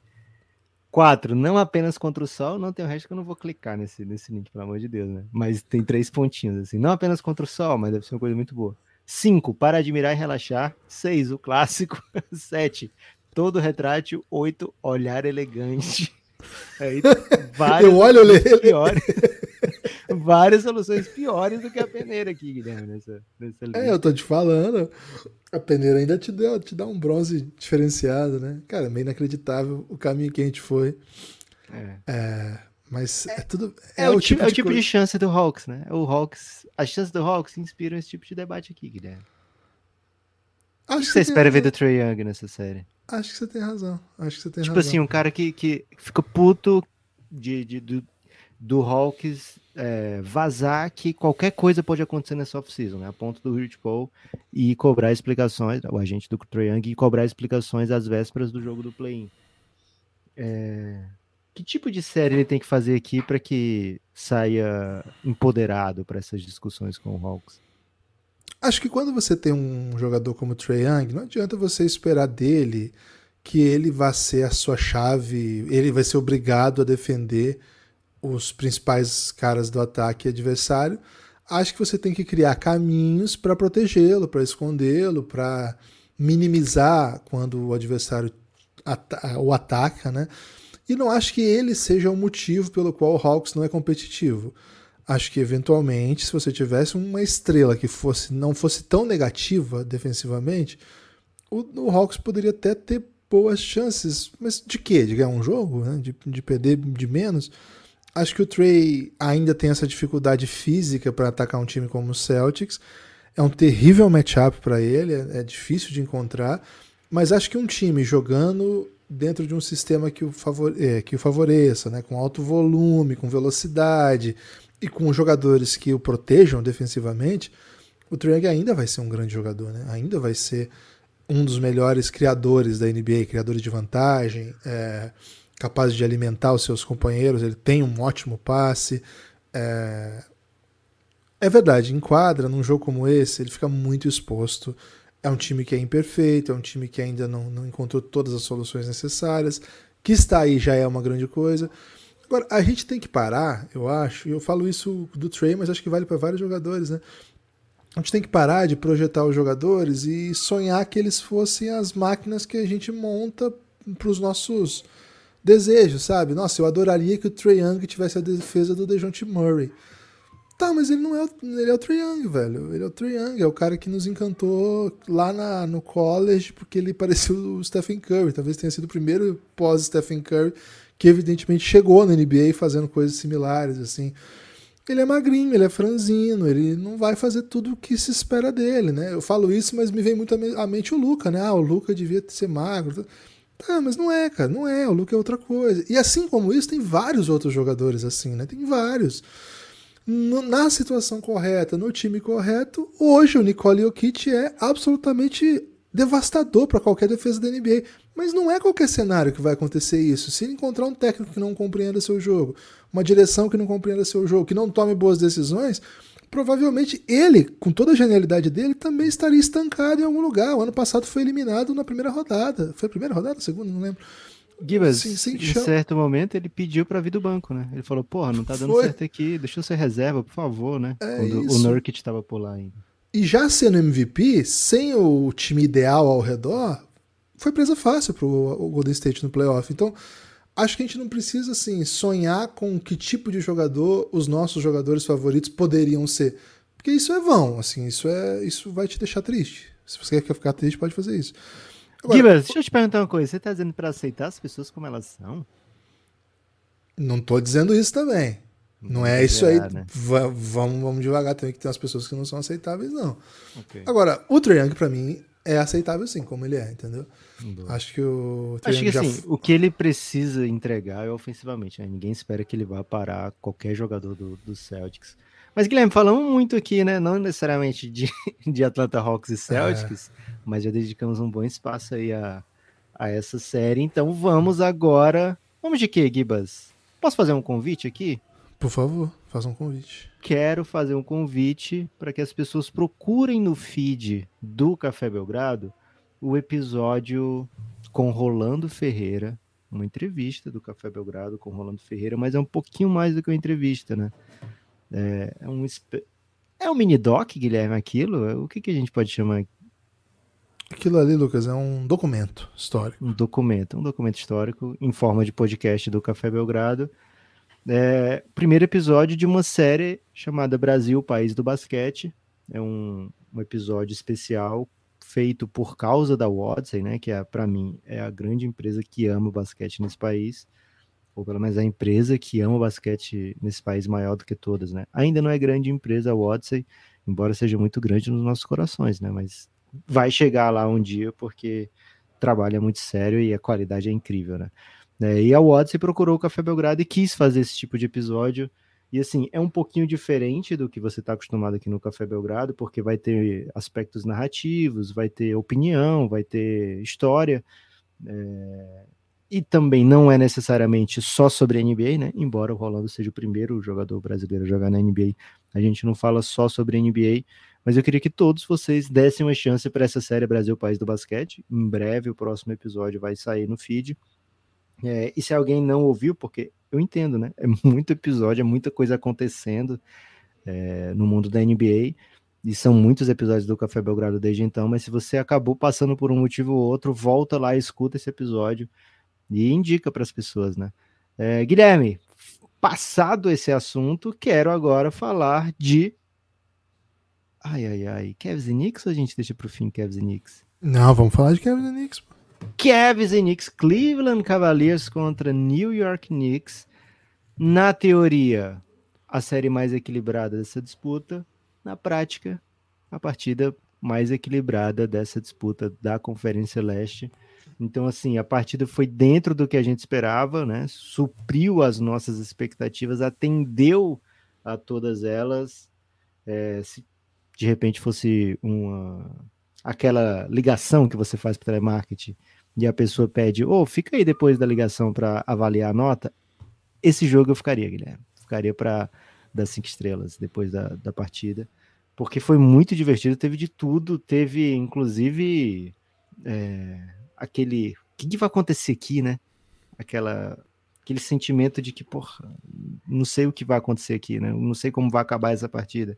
4. Não apenas contra o sol. Não tem o resto que eu não vou clicar nesse, nesse link, pelo amor de Deus, né? Mas tem três pontinhos, assim. Não apenas contra o sol, mas deve ser uma coisa muito boa. 5. Para admirar e relaxar. 6. O clássico. 7. Todo retrátil. 8. Olhar elegante. Aí, eu olho ele. piores. várias soluções piores do que a peneira aqui, Guilherme, nessa, nessa É, eu tô te falando. A peneira ainda te, deu, te dá um bronze diferenciado, né? Cara, meio inacreditável o caminho que a gente foi. É. é mas é, é tudo. É, é o, tipo, é o tipo de chance do Hawks, né? O Hawks, as chances do Hawks inspiram esse tipo de debate aqui, Guilherme. Acho o que, você espera ver do Trey Young nessa série? Acho que você tem razão. Acho que você tem tipo razão. assim, um cara que, que fica puto de, de, do, do Hawks é, vazar que qualquer coisa pode acontecer nessa off-season, né? A ponto do Rich Paul e cobrar explicações, o agente do Trey Young, e cobrar explicações às vésperas do jogo do play-in. É, que tipo de série ele tem que fazer aqui para que saia empoderado para essas discussões com o Hawks? Acho que quando você tem um jogador como o Trae Young, não adianta você esperar dele que ele vá ser a sua chave, ele vai ser obrigado a defender os principais caras do ataque adversário. Acho que você tem que criar caminhos para protegê-lo, para escondê-lo, para minimizar quando o adversário o ataca, né? E não acho que ele seja o motivo pelo qual o Hawks não é competitivo. Acho que eventualmente, se você tivesse uma estrela que fosse não fosse tão negativa defensivamente, o, o Hawks poderia até ter boas chances. Mas de quê? De ganhar um jogo? Né? De, de perder de menos? Acho que o Trey ainda tem essa dificuldade física para atacar um time como o Celtics. É um terrível matchup para ele, é, é difícil de encontrar. Mas acho que um time jogando dentro de um sistema que o, favore é, que o favoreça, né? com alto volume, com velocidade e com jogadores que o protejam defensivamente, o Trae ainda vai ser um grande jogador, né? ainda vai ser um dos melhores criadores da NBA, criadores de vantagem, é, capaz de alimentar os seus companheiros, ele tem um ótimo passe. É, é verdade, enquadra num jogo como esse, ele fica muito exposto é um time que é imperfeito, é um time que ainda não, não encontrou todas as soluções necessárias. Que está aí já é uma grande coisa. Agora, a gente tem que parar, eu acho, e eu falo isso do Trey, mas acho que vale para vários jogadores, né? A gente tem que parar de projetar os jogadores e sonhar que eles fossem as máquinas que a gente monta para os nossos desejos, sabe? Nossa, eu adoraria que o Trey Young tivesse a defesa do DeJounte Murray. Tá, mas ele não é o, ele é o Trae Young, velho. Ele é o Trae Young, é o cara que nos encantou lá na, no college porque ele parecia o Stephen Curry. Talvez tenha sido o primeiro pós-Stephen Curry que evidentemente chegou na NBA fazendo coisas similares, assim. Ele é magrinho, ele é franzino, ele não vai fazer tudo o que se espera dele, né? Eu falo isso, mas me vem muito à mente o Luca, né? Ah, o Luca devia ser magro. Tá, mas não é, cara, não é. O Luca é outra coisa. E assim como isso, tem vários outros jogadores assim, né? Tem vários na situação correta, no time correto, hoje o Nicole Jokic é absolutamente devastador para qualquer defesa da NBA. Mas não é qualquer cenário que vai acontecer isso. Se encontrar um técnico que não compreenda seu jogo, uma direção que não compreenda seu jogo, que não tome boas decisões, provavelmente ele, com toda a genialidade dele, também estaria estancado em algum lugar. O ano passado foi eliminado na primeira rodada. Foi a primeira rodada? Segunda? Não lembro. Gibas, em certo momento ele pediu para vir do banco, né? Ele falou, porra, não tá dando foi. certo aqui, deixa eu ser reserva, por favor, né? É Quando isso. o Nurkic tava por lá ainda. E já sendo MVP, sem o time ideal ao redor, foi presa fácil pro Golden State no playoff. Então, acho que a gente não precisa assim sonhar com que tipo de jogador os nossos jogadores favoritos poderiam ser, porque isso é vão, assim, isso é isso vai te deixar triste. Se você quer ficar triste, pode fazer isso. Agora, Gibas, deixa eu te perguntar uma coisa. Você tá dizendo para aceitar as pessoas como elas são? Não tô dizendo isso também. Não, é isso aí. Né? Vamos, vamos devagar também, que tem umas pessoas que não são aceitáveis, não. Okay. Agora, o Trae para mim, é aceitável sim, como ele é, entendeu? Acho que o. Acho que já... assim, o que ele precisa entregar é ofensivamente, né? Ninguém espera que ele vá parar qualquer jogador do, do Celtics. Mas, Guilherme, falamos muito aqui, né? Não necessariamente de, de Atlanta Hawks e Celtics, é. Mas já dedicamos um bom espaço aí a, a essa série. Então vamos agora. Vamos de quê, Gibas? Posso fazer um convite aqui? Por favor, faça um convite. Quero fazer um convite para que as pessoas procurem no feed do Café Belgrado o episódio com Rolando Ferreira, uma entrevista do Café Belgrado com Rolando Ferreira, mas é um pouquinho mais do que uma entrevista, né? É, é um, é um mini doc, Guilherme, aquilo? O que, que a gente pode chamar? Aquilo ali, Lucas, é um documento histórico. Um documento, um documento histórico em forma de podcast do Café Belgrado. É, primeiro episódio de uma série chamada Brasil, País do Basquete. É um, um episódio especial feito por causa da Watson, né, que é para mim é a grande empresa que ama o basquete nesse país, ou pelo menos a empresa que ama o basquete nesse país maior do que todas, né? Ainda não é grande empresa a Watson, embora seja muito grande nos nossos corações, né? Mas vai chegar lá um dia porque trabalha muito sério e a qualidade é incrível, né? É, e a Watson procurou o Café Belgrado e quis fazer esse tipo de episódio e assim, é um pouquinho diferente do que você está acostumado aqui no Café Belgrado, porque vai ter aspectos narrativos, vai ter opinião, vai ter história. É... E também não é necessariamente só sobre a NBA, né? Embora o Rolando seja o primeiro jogador brasileiro a jogar na NBA, a gente não fala só sobre a NBA. Mas eu queria que todos vocês dessem uma chance para essa série Brasil País do Basquete. Em breve, o próximo episódio vai sair no feed. É, e se alguém não ouviu, porque eu entendo, né? É muito episódio, é muita coisa acontecendo é, no mundo da NBA. E são muitos episódios do Café Belgrado desde então, mas se você acabou passando por um motivo ou outro, volta lá, escuta esse episódio e indica para as pessoas, né? É, Guilherme, passado esse assunto, quero agora falar de. Ai, ai, ai. Cavs e Knicks ou a gente deixa para o fim Cavs e Knicks? Não, vamos falar de Cavs e Knicks. Cavs e Knicks, Cleveland Cavaliers contra New York Knicks. Na teoria, a série mais equilibrada dessa disputa. Na prática, a partida mais equilibrada dessa disputa da Conferência Leste. Então, assim, a partida foi dentro do que a gente esperava, né? Supriu as nossas expectativas, atendeu a todas elas. É, se de repente fosse uma aquela ligação que você faz para telemarketing e a pessoa pede, ô, oh, fica aí depois da ligação para avaliar a nota, esse jogo eu ficaria, Guilherme. Ficaria para dar cinco estrelas depois da, da partida, porque foi muito divertido, teve de tudo, teve inclusive é, aquele. O que, que vai acontecer aqui, né? Aquela, aquele sentimento de que, porra, não sei o que vai acontecer aqui, né? Não sei como vai acabar essa partida.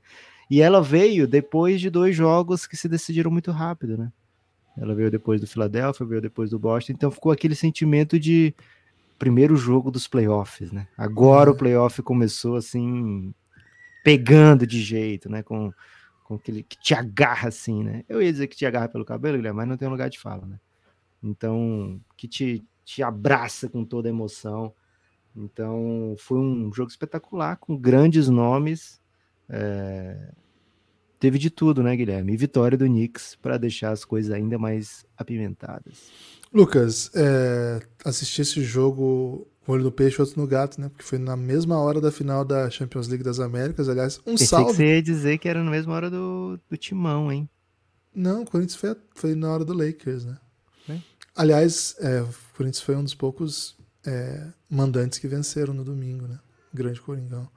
E ela veio depois de dois jogos que se decidiram muito rápido, né? Ela veio depois do Philadelphia, veio depois do Boston, então ficou aquele sentimento de primeiro jogo dos playoffs, né? Agora o playoff começou assim, pegando de jeito, né? Com, com aquele que te agarra assim, né? Eu ia dizer que te agarra pelo cabelo, Guilherme, mas não tem lugar de fala, né? Então, que te, te abraça com toda a emoção. Então, foi um jogo espetacular, com grandes nomes. É, teve de tudo, né, Guilherme? E vitória do Knicks para deixar as coisas ainda mais apimentadas. Lucas, é, assisti esse jogo olho no peixe, outro no gato, né? Porque foi na mesma hora da final da Champions League das Américas. Aliás, um Pensei salve. Que você ia dizer que era na mesma hora do, do Timão, hein? Não, o Corinthians foi, foi na hora do Lakers, né? É? Aliás, é, o Corinthians foi um dos poucos é, mandantes que venceram no domingo, né? Grande Coringão.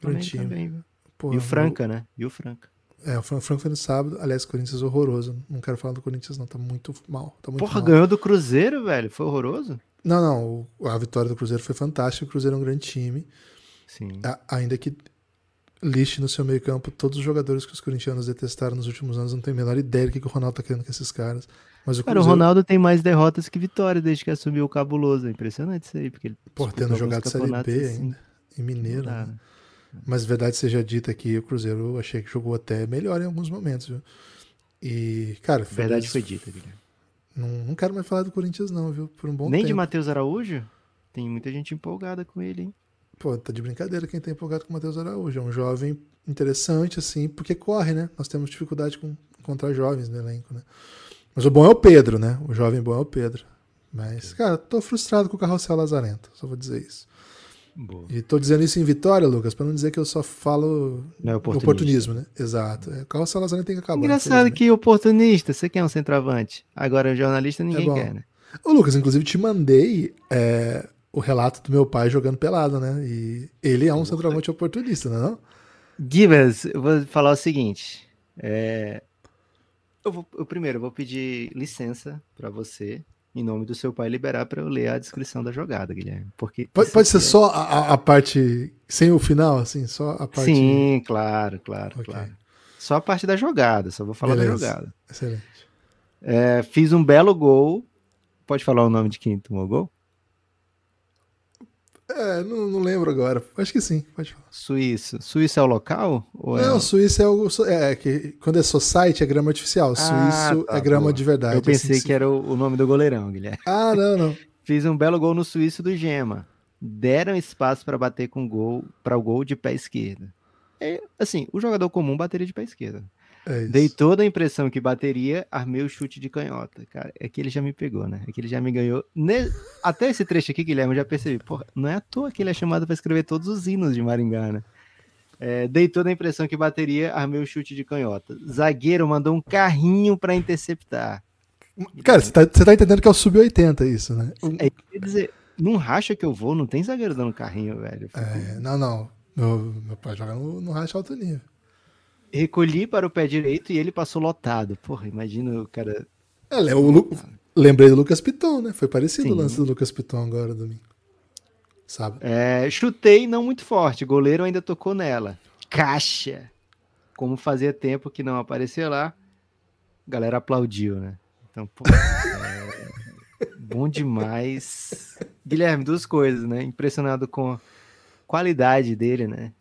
Grande time. Também, Porra, e o Franca, eu... né? E o Franca. É, o Franca foi no sábado. Aliás, Corinthians horroroso. Não quero falar do Corinthians, não. Tá muito mal. Tá muito Porra, mal. ganhou do Cruzeiro, velho. Foi horroroso? Não, não. A vitória do Cruzeiro foi fantástica. O Cruzeiro é um grande time. Sim. ainda que liste no seu meio campo todos os jogadores que os corintianos detestaram nos últimos anos. Não tenho a menor ideia do que, que o Ronaldo tá querendo com esses caras. Mas o Cara, Cruzeiro... o Ronaldo tem mais derrotas que vitórias desde que assumiu o cabuloso. É impressionante isso aí. Porque ele Pô, tendo jogado Série B assim, ainda. Em Mineiro. Né? Mas verdade seja dita aqui, o Cruzeiro eu achei que jogou até melhor em alguns momentos, viu? E, cara. Verdade foi dita, Guilherme. Não, não quero mais falar do Corinthians, não, viu? Por um bom Nem tempo. de Matheus Araújo? Tem muita gente empolgada com ele, hein? Pô, tá de brincadeira quem tá empolgado com o Matheus Araújo. É um jovem interessante, assim, porque corre, né? Nós temos dificuldade com encontrar jovens no elenco, né? Mas o bom é o Pedro, né? O jovem bom é o Pedro. Mas, cara, tô frustrado com o Carrossel Lazarento, só vou dizer isso. Boa. E tô dizendo isso em vitória, Lucas, para não dizer que eu só falo não é oportunismo, né? Exato. É, o Carrossel Lazarento tem que acabar. Engraçado que oportunista, você quer um centroavante. Agora, jornalista, ninguém é quer, né? Ô, Lucas, inclusive te mandei é, o relato do meu pai jogando pelado, né? E ele é um centroavante oportunista, não é não? Gibas, eu vou falar o seguinte. É... Eu, vou, eu primeiro eu vou pedir licença para você em nome do seu pai, liberar para eu ler a descrição da jogada, Guilherme. Porque pode, pode ser é... só a, a, parte sem o final, assim, só a parte. Sim, claro, claro, okay. claro. Só a parte da jogada, só vou falar Beleza. da jogada. Excelente. É, fiz um belo gol. Pode falar o nome de quem tomou o gol? É, não, não, lembro agora. Acho que sim, pode falar. Suíço. Suíço é o local? Ou não, é... Suíço é o. É, que quando é society é grama artificial. Ah, Suíço tá, é grama de verdade. Eu pensei assim, que era o, o, nome do goleirão, Guilherme. Ah, não, não. Fiz um belo gol no Suíço do Gema. Deram espaço para bater com gol para o gol de pé esquerdo. É, assim, o jogador comum bateria de pé esquerdo. É Dei toda a impressão que bateria, armei o chute de canhota. Cara, é que ele já me pegou, né? É que ele já me ganhou. Ne... Até esse trecho aqui, Guilherme, eu já percebi. Porra, não é à toa que ele é chamado para escrever todos os hinos de Maringá, né? É, dei toda a impressão que bateria, armei o chute de canhota. Zagueiro mandou um carrinho para interceptar. Cara, você tá, tá, entendendo que é o sub-80 isso, né? É, quer dizer, não racha que eu vou, não tem zagueiro dando carrinho, velho. É, não, não. Meu, meu pai joga no, no racha alto nível recolhi para o pé direito e ele passou lotado. Porra, imagina o cara. É, o Lu... Lembrei do Lucas Piton, né? Foi parecido Sim. o lance do Lucas Piton agora, domingo. Sabe? É, chutei não muito forte, o goleiro ainda tocou nela. Caixa! Como fazia tempo que não aparecia lá, a galera aplaudiu, né? Então, pô, é... bom demais. Guilherme, duas coisas, né? Impressionado com a qualidade dele, né?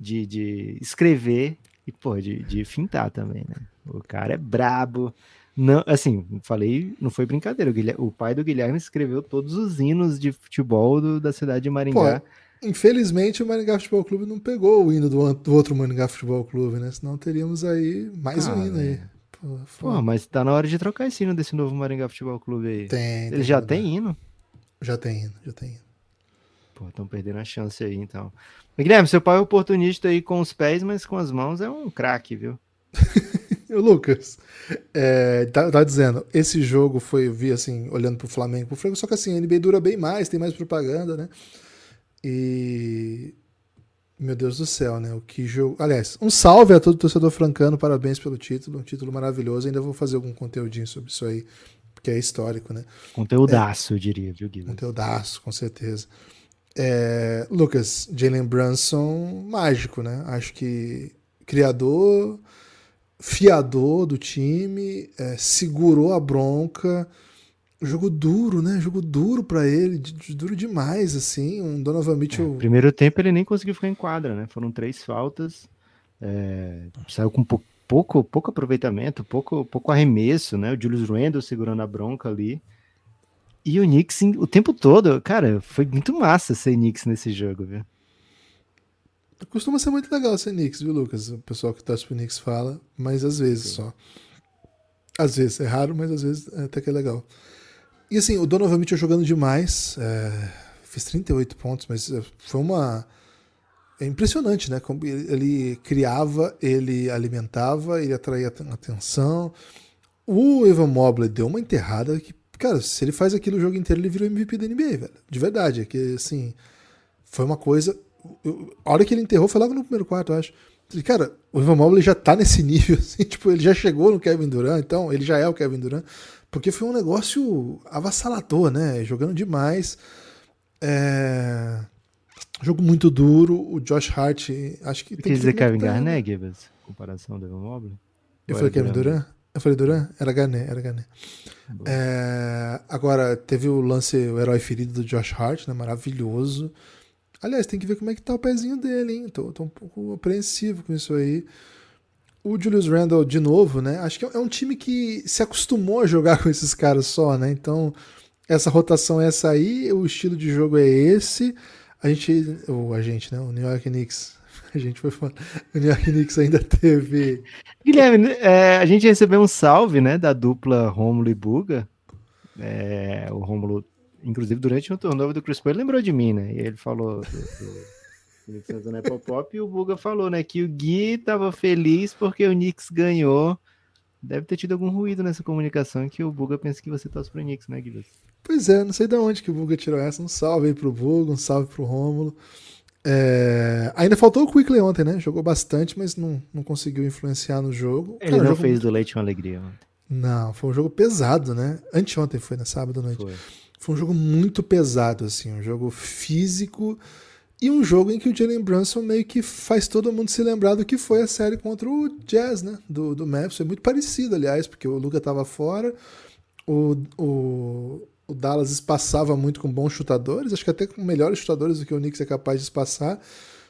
De, de escrever e, pô, de, de fintar também, né? O cara é brabo. Não, assim, falei, não foi brincadeira. O, o pai do Guilherme escreveu todos os hinos de futebol do, da cidade de Maringá. Pô, infelizmente o Maringá Futebol Clube não pegou o hino do, do outro Maringá Futebol Clube, né? Senão teríamos aí mais ah, um hino aí. Pô, Pô, mas tá na hora de trocar esse hino desse novo Maringá Futebol Clube aí. Tem. Ele já tem hino? Já tem hino, já tem hino. Pô, estão perdendo a chance aí, então. Guilherme, seu pai é oportunista aí com os pés, mas com as mãos é um craque, viu? o Lucas, é, tá, tá, dizendo, esse jogo foi, eu vi assim, olhando pro Flamengo, pro Flamengo, só que assim, a NBA dura bem mais, tem mais propaganda, né? E. Meu Deus do céu, né? O que jogo. Aliás, um salve a todo torcedor francano, parabéns pelo título, um título maravilhoso. Ainda vou fazer algum conteúdinho sobre isso aí, porque é histórico, né? Conteúdaço, é, eu diria, viu, Guilherme? Conteúdaço, com certeza. É, Lucas, Jalen Brunson, mágico, né? Acho que criador, fiador do time, é, segurou a bronca. Jogo duro, né? Jogo duro para ele, duro demais, assim. Um Donovan Mitchell. É, primeiro tempo ele nem conseguiu ficar em quadra, né? Foram três faltas. É, saiu com pouco, pouco, pouco aproveitamento, pouco, pouco arremesso, né? O Julius Randle segurando a bronca ali. E o Knicks o tempo todo, cara, foi muito massa ser Knicks nesse jogo, viu? Costuma ser muito legal ser Knicks, viu, Lucas? O pessoal que torce pro Knicks fala, mas às vezes Sim. só. Às vezes, é raro, mas às vezes é até que é legal. E assim, o Donovan Mitchell jogando demais, é, fez 38 pontos, mas é, foi uma... É impressionante, né? Como ele criava, ele alimentava, ele atraía atenção. O Evan Mobley deu uma enterrada que Cara, se ele faz aquilo o jogo inteiro, ele virou MVP da NBA, velho. De verdade. É que, assim, foi uma coisa. Eu, a hora que ele enterrou foi logo no primeiro quarto, eu acho. Cara, o Ivan Mobley já tá nesse nível, assim, tipo, ele já chegou no Kevin Durant, então ele já é o Kevin Durant, porque foi um negócio avassalador, né? Jogando demais. É... Jogo muito duro. O Josh Hart, acho que. Quer dizer Kevin Garnett, Gibbs? Comparação do Evan Mobley? Eu falei Kevin Durant? Eu falei Durant? Era Garnett, era Garnett. É... Agora, teve o lance, o herói ferido do Josh Hart, né? Maravilhoso. Aliás, tem que ver como é que tá o pezinho dele, hein? Tô, tô um pouco apreensivo com isso aí. O Julius Randle, de novo, né? Acho que é um time que se acostumou a jogar com esses caras só, né? Então, essa rotação é essa aí, o estilo de jogo é esse. A gente, ou a gente, né? O New York Knicks. A gente foi falar. O New York Knicks ainda teve. Guilherme, é, a gente recebeu um salve, né? Da dupla Romulo e Buga. É, o Romulo, inclusive, durante o turnover do Chris Paul, ele lembrou de mim, né? E ele falou do, do, do Apple Pop e o Buga falou, né? Que o Gui tava feliz porque o Knicks ganhou. Deve ter tido algum ruído nessa comunicação que o Buga pensa que você torce pro Knicks, né, Guilherme? Pois é, não sei de onde que o Buga tirou essa. Um salve aí pro Buga, um salve pro Rômulo. É... Ainda faltou o Quickly ontem, né? Jogou bastante, mas não, não conseguiu influenciar no jogo. Ele Cara, não jogo... fez do leite uma alegria ontem. Não, foi um jogo pesado, né? Anteontem foi, na né? sábado à noite. Foi. foi um jogo muito pesado, assim, um jogo físico e um jogo em que o Jalen Brunson meio que faz todo mundo se lembrar do que foi a série contra o Jazz, né? Do, do Memphis. É muito parecido, aliás, porque o Luca tava fora, o, o, o Dallas espaçava muito com bons chutadores, acho que até com melhores chutadores do que o Knicks é capaz de espaçar.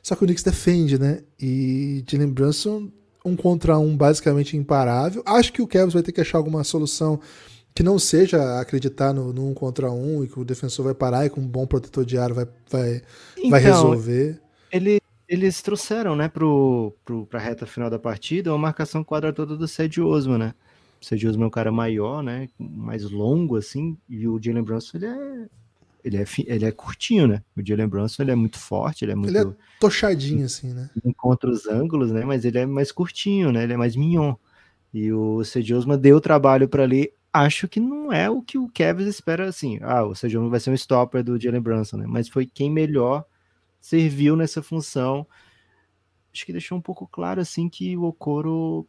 Só que o Knicks defende, né? E Jalen Brunson, um contra um basicamente imparável. Acho que o Cavs vai ter que achar alguma solução que não seja acreditar no, no um contra um e que o defensor vai parar e com um bom protetor de ar vai, vai, então, vai resolver. Ele, eles trouxeram, né, pro, pro, pra reta final da partida uma marcação quadra toda do Cedi Osman, né? Osman é um cara maior, né? Mais longo, assim, e o Jalen Brunson, ele é. Ele é, ele é curtinho, né? O Jalen Brunson ele é muito forte, ele é muito. Ele é tochadinho, assim, né? Encontra os ângulos, né? Mas ele é mais curtinho, né? Ele é mais mignon. E o Osman deu trabalho para ali. Acho que não é o que o Kevin espera, assim. Ah, o Osman vai ser um stopper do Jalen Brunson, né? Mas foi quem melhor serviu nessa função. Acho que deixou um pouco claro, assim, que o Okoro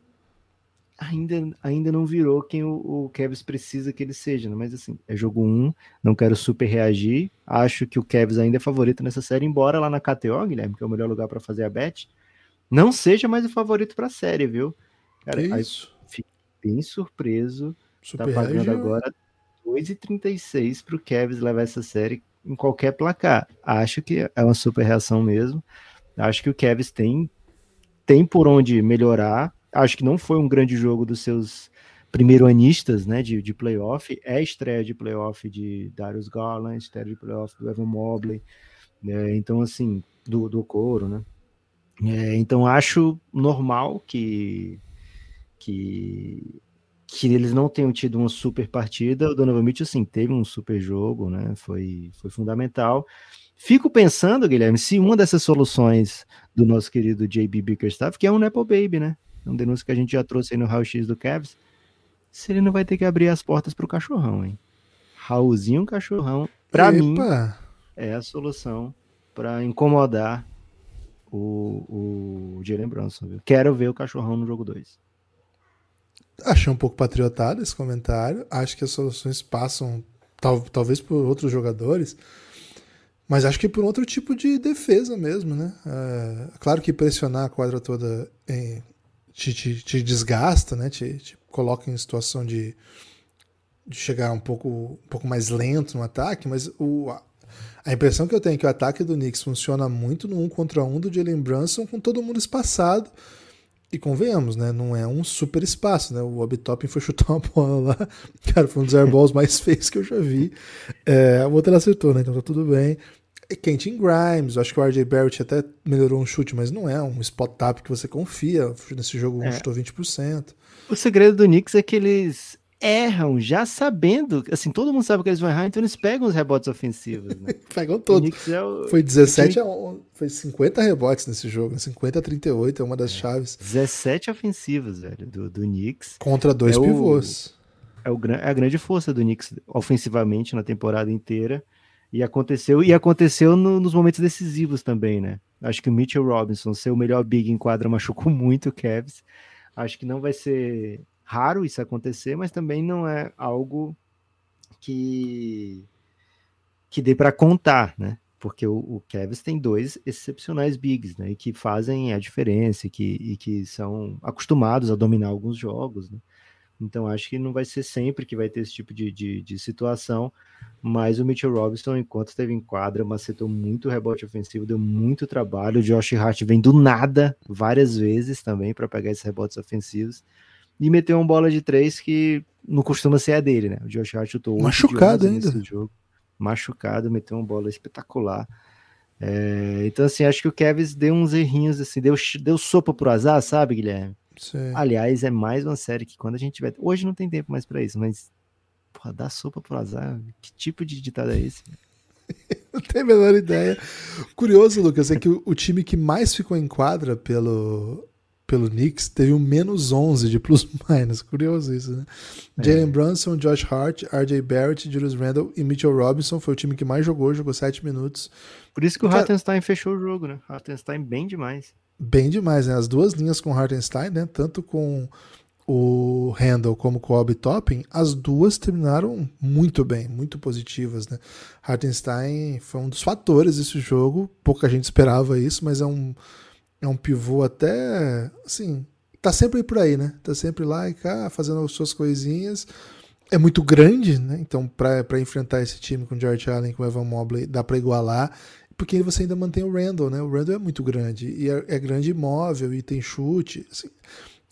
ainda, ainda não virou quem o, o Kevs precisa que ele seja, né? mas assim, é jogo 1, um, não quero super reagir, acho que o Kevs ainda é favorito nessa série, embora lá na KTO, Guilherme, que é o melhor lugar para fazer a bet, não seja mais o favorito para a série, viu? Cara, que isso? Fiquei bem surpreso, super tá pagando reagiu. agora 2,36 para o Kevs levar essa série em qualquer placar. Acho que é uma super reação mesmo, acho que o Kevs tem, tem por onde melhorar, acho que não foi um grande jogo dos seus primeiro-anistas, né, de, de playoff, é estreia de playoff de Darius Garland, estreia de playoff do Evan Mobley, né, então assim, do, do Coro, né, é, então acho normal que, que, que eles não tenham tido uma super partida, o Donovan Mitchell, sim, teve um super jogo, né, foi, foi fundamental, Fico pensando, Guilherme, se uma dessas soluções do nosso querido JB Bickerstaff, que é um Nepo Baby, né? Um denúncio que a gente já trouxe aí no raio-x do Cavs, se ele não vai ter que abrir as portas pro cachorrão, hein? Raulzinho cachorrão, pra Epa. mim, é a solução para incomodar o, o Jalen Brunson, viu? Quero ver o cachorrão no jogo 2. Achei um pouco patriotado esse comentário. Acho que as soluções passam, tal, talvez, por outros jogadores. Mas acho que por outro tipo de defesa mesmo, né? É, claro que pressionar a quadra toda em, te, te, te desgasta, né? Te, te, coloca em situação de, de chegar um pouco, um pouco mais lento no ataque, mas o, a, a impressão que eu tenho é que o ataque do Knicks funciona muito no um contra um do Jalen Brunson com todo mundo espaçado. E convenhamos, né? Não é um super espaço, né? O Obi Toppin foi chutar uma bola lá. Cara, foi um dos airballs mais feios que eu já vi. É, o outro ele acertou, né? Então tá tudo bem. Kentin Grimes, acho que o RJ Barrett até melhorou um chute, mas não é um spot tap que você confia. Nesse jogo é. chutou 20%. O segredo do Knicks é que eles erram já sabendo, assim, todo mundo sabe que eles vão errar, então eles pegam os rebotes ofensivos, né? Pegam todos. É o... Foi 17 a 11, foi 50 rebotes nesse jogo, 50 né? a 38 é uma das é. chaves. 17 ofensivos, velho, do, do Knicks. Contra dois é pivôs. O, é, o, é a grande força do Knicks ofensivamente na temporada inteira. E aconteceu, e aconteceu no, nos momentos decisivos também, né? Acho que o Mitchell Robinson, ser o melhor big em quadra, machucou muito o Cavs. Acho que não vai ser raro isso acontecer, mas também não é algo que que dê para contar, né? Porque o, o Cavs tem dois excepcionais bigs, né? E que fazem a diferença, e que, e que são acostumados a dominar alguns jogos, né? Então acho que não vai ser sempre que vai ter esse tipo de, de, de situação, mas o Mitchell Robinson, enquanto esteve em quadra, macetou muito rebote ofensivo, deu muito trabalho. O Josh Hart vem do nada várias vezes também para pegar esses rebotes ofensivos e meteu uma bola de três que não costuma ser a dele, né? O Josh Hart chutou machucado ainda nesse jogo, machucado, meteu uma bola espetacular. É, então assim, acho que o Kevin deu uns errinhos assim, deu, deu sopa pro azar, sabe, Guilherme? Sim. Aliás, é mais uma série que quando a gente tiver. Hoje não tem tempo mais para isso, mas. Porra, dá sopa pro azar. Que tipo de ditado é esse? não tenho a menor ideia. Curioso, Lucas, é que o, o, time que mais ficou em quadra pelo, pelo Knicks teve um menos 11 de plus-minus. Curioso isso, né? É. Jalen Brunson, Josh Hart, RJ Barrett, Julius Randle e Mitchell Robinson foi o time que mais jogou, jogou 7 minutos. Por isso que o Hartenstein fechou o jogo, né? Hartenstein bem demais bem demais, né? As duas linhas com Hartenstein, né? Tanto com o Handel como com o Obi Topping, as duas terminaram muito bem, muito positivas, né? Hartenstein foi um dos fatores desse jogo, pouca gente esperava isso, mas é um, é um pivô até, assim, tá sempre por aí, né? Tá sempre lá e cá, fazendo as suas coisinhas. É muito grande, né? Então, para enfrentar esse time com o George Allen, com o Evan Mobley, dá para igualar porque você ainda mantém o Randall, né? O Randall é muito grande e é, é grande imóvel e tem chute. Assim,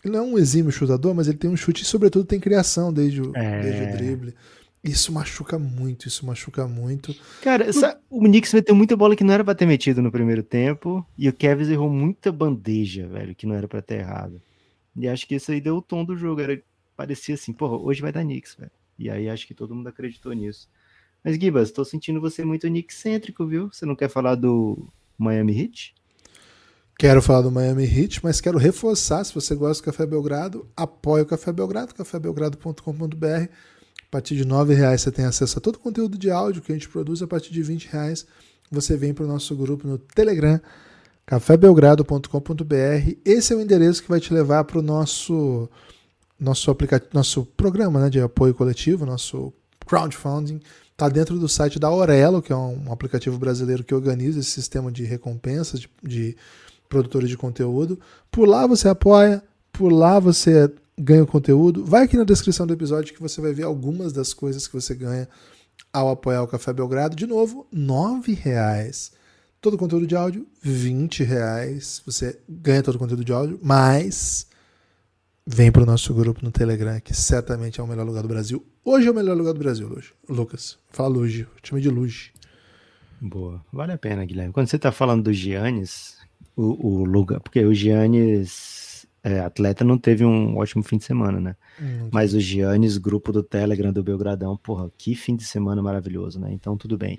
ele não é um exímio chutador, mas ele tem um chute e, sobretudo, tem criação desde o, é... desde o drible. Isso machuca muito, isso machuca muito. Cara, essa, o Knicks meteu muita bola que não era pra ter metido no primeiro tempo, e o Kevin errou muita bandeja, velho, que não era pra ter errado. E acho que isso aí deu o tom do jogo, era, parecia assim, porra, hoje vai dar Knicks, velho. E aí acho que todo mundo acreditou nisso. Mas, Gibas, tô sentindo você muito nick-cêntrico, viu? Você não quer falar do Miami Heat? Quero falar do Miami Heat, mas quero reforçar, se você gosta do Café Belgrado, apoie o Café Belgrado, cafébelgrado.com.br. A partir de R$ reais você tem acesso a todo o conteúdo de áudio que a gente produz. A partir de R$ reais você vem para o nosso grupo no Telegram, cafébelgrado.com.br. Esse é o endereço que vai te levar para o nosso nosso nosso programa né, de apoio coletivo, nosso crowdfunding Está dentro do site da Aurelo, que é um aplicativo brasileiro que organiza esse sistema de recompensas de, de produtores de conteúdo. Por lá você apoia, por lá você ganha o conteúdo. Vai aqui na descrição do episódio que você vai ver algumas das coisas que você ganha ao apoiar o Café Belgrado. De novo, R$ reais. Todo o conteúdo de áudio, R$ reais. Você ganha todo o conteúdo de áudio, mas vem para o nosso grupo no Telegram, que certamente é o melhor lugar do Brasil. Hoje é o melhor lugar do Brasil, Lucas. Fala hoje, chama de Luge. Boa, vale a pena, Guilherme. Quando você está falando do Giannis, o, o lugar, porque o Giannis, é, atleta, não teve um ótimo fim de semana, né? Hum, Mas o Giannis, grupo do Telegram do Belgradão, porra, que fim de semana maravilhoso, né? Então tudo bem.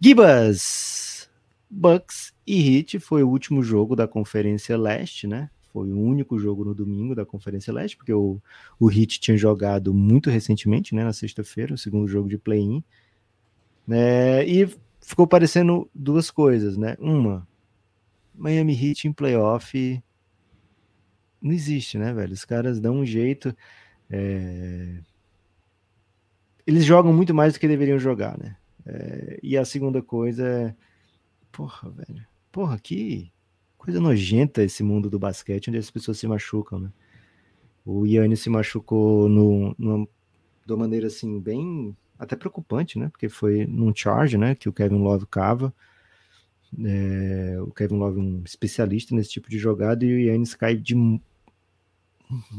Gibas, Bucks e Heat foi o último jogo da Conferência Leste, né? Foi o único jogo no domingo da Conferência Leste, porque o, o Heat tinha jogado muito recentemente, né, na sexta-feira, o segundo jogo de play-in. Né, e ficou parecendo duas coisas, né? Uma, Miami Heat em playoff não existe, né, velho? Os caras dão um jeito. É... Eles jogam muito mais do que deveriam jogar, né? É... E a segunda coisa é. Porra, velho. Porra, que coisa nojenta esse mundo do basquete, onde as pessoas se machucam, né? O Yannis se machucou no, numa, de uma maneira assim, bem até preocupante, né? Porque foi num charge, né? Que o Kevin Love cava. É, o Kevin Love é um especialista nesse tipo de jogada e o Yannis cai de,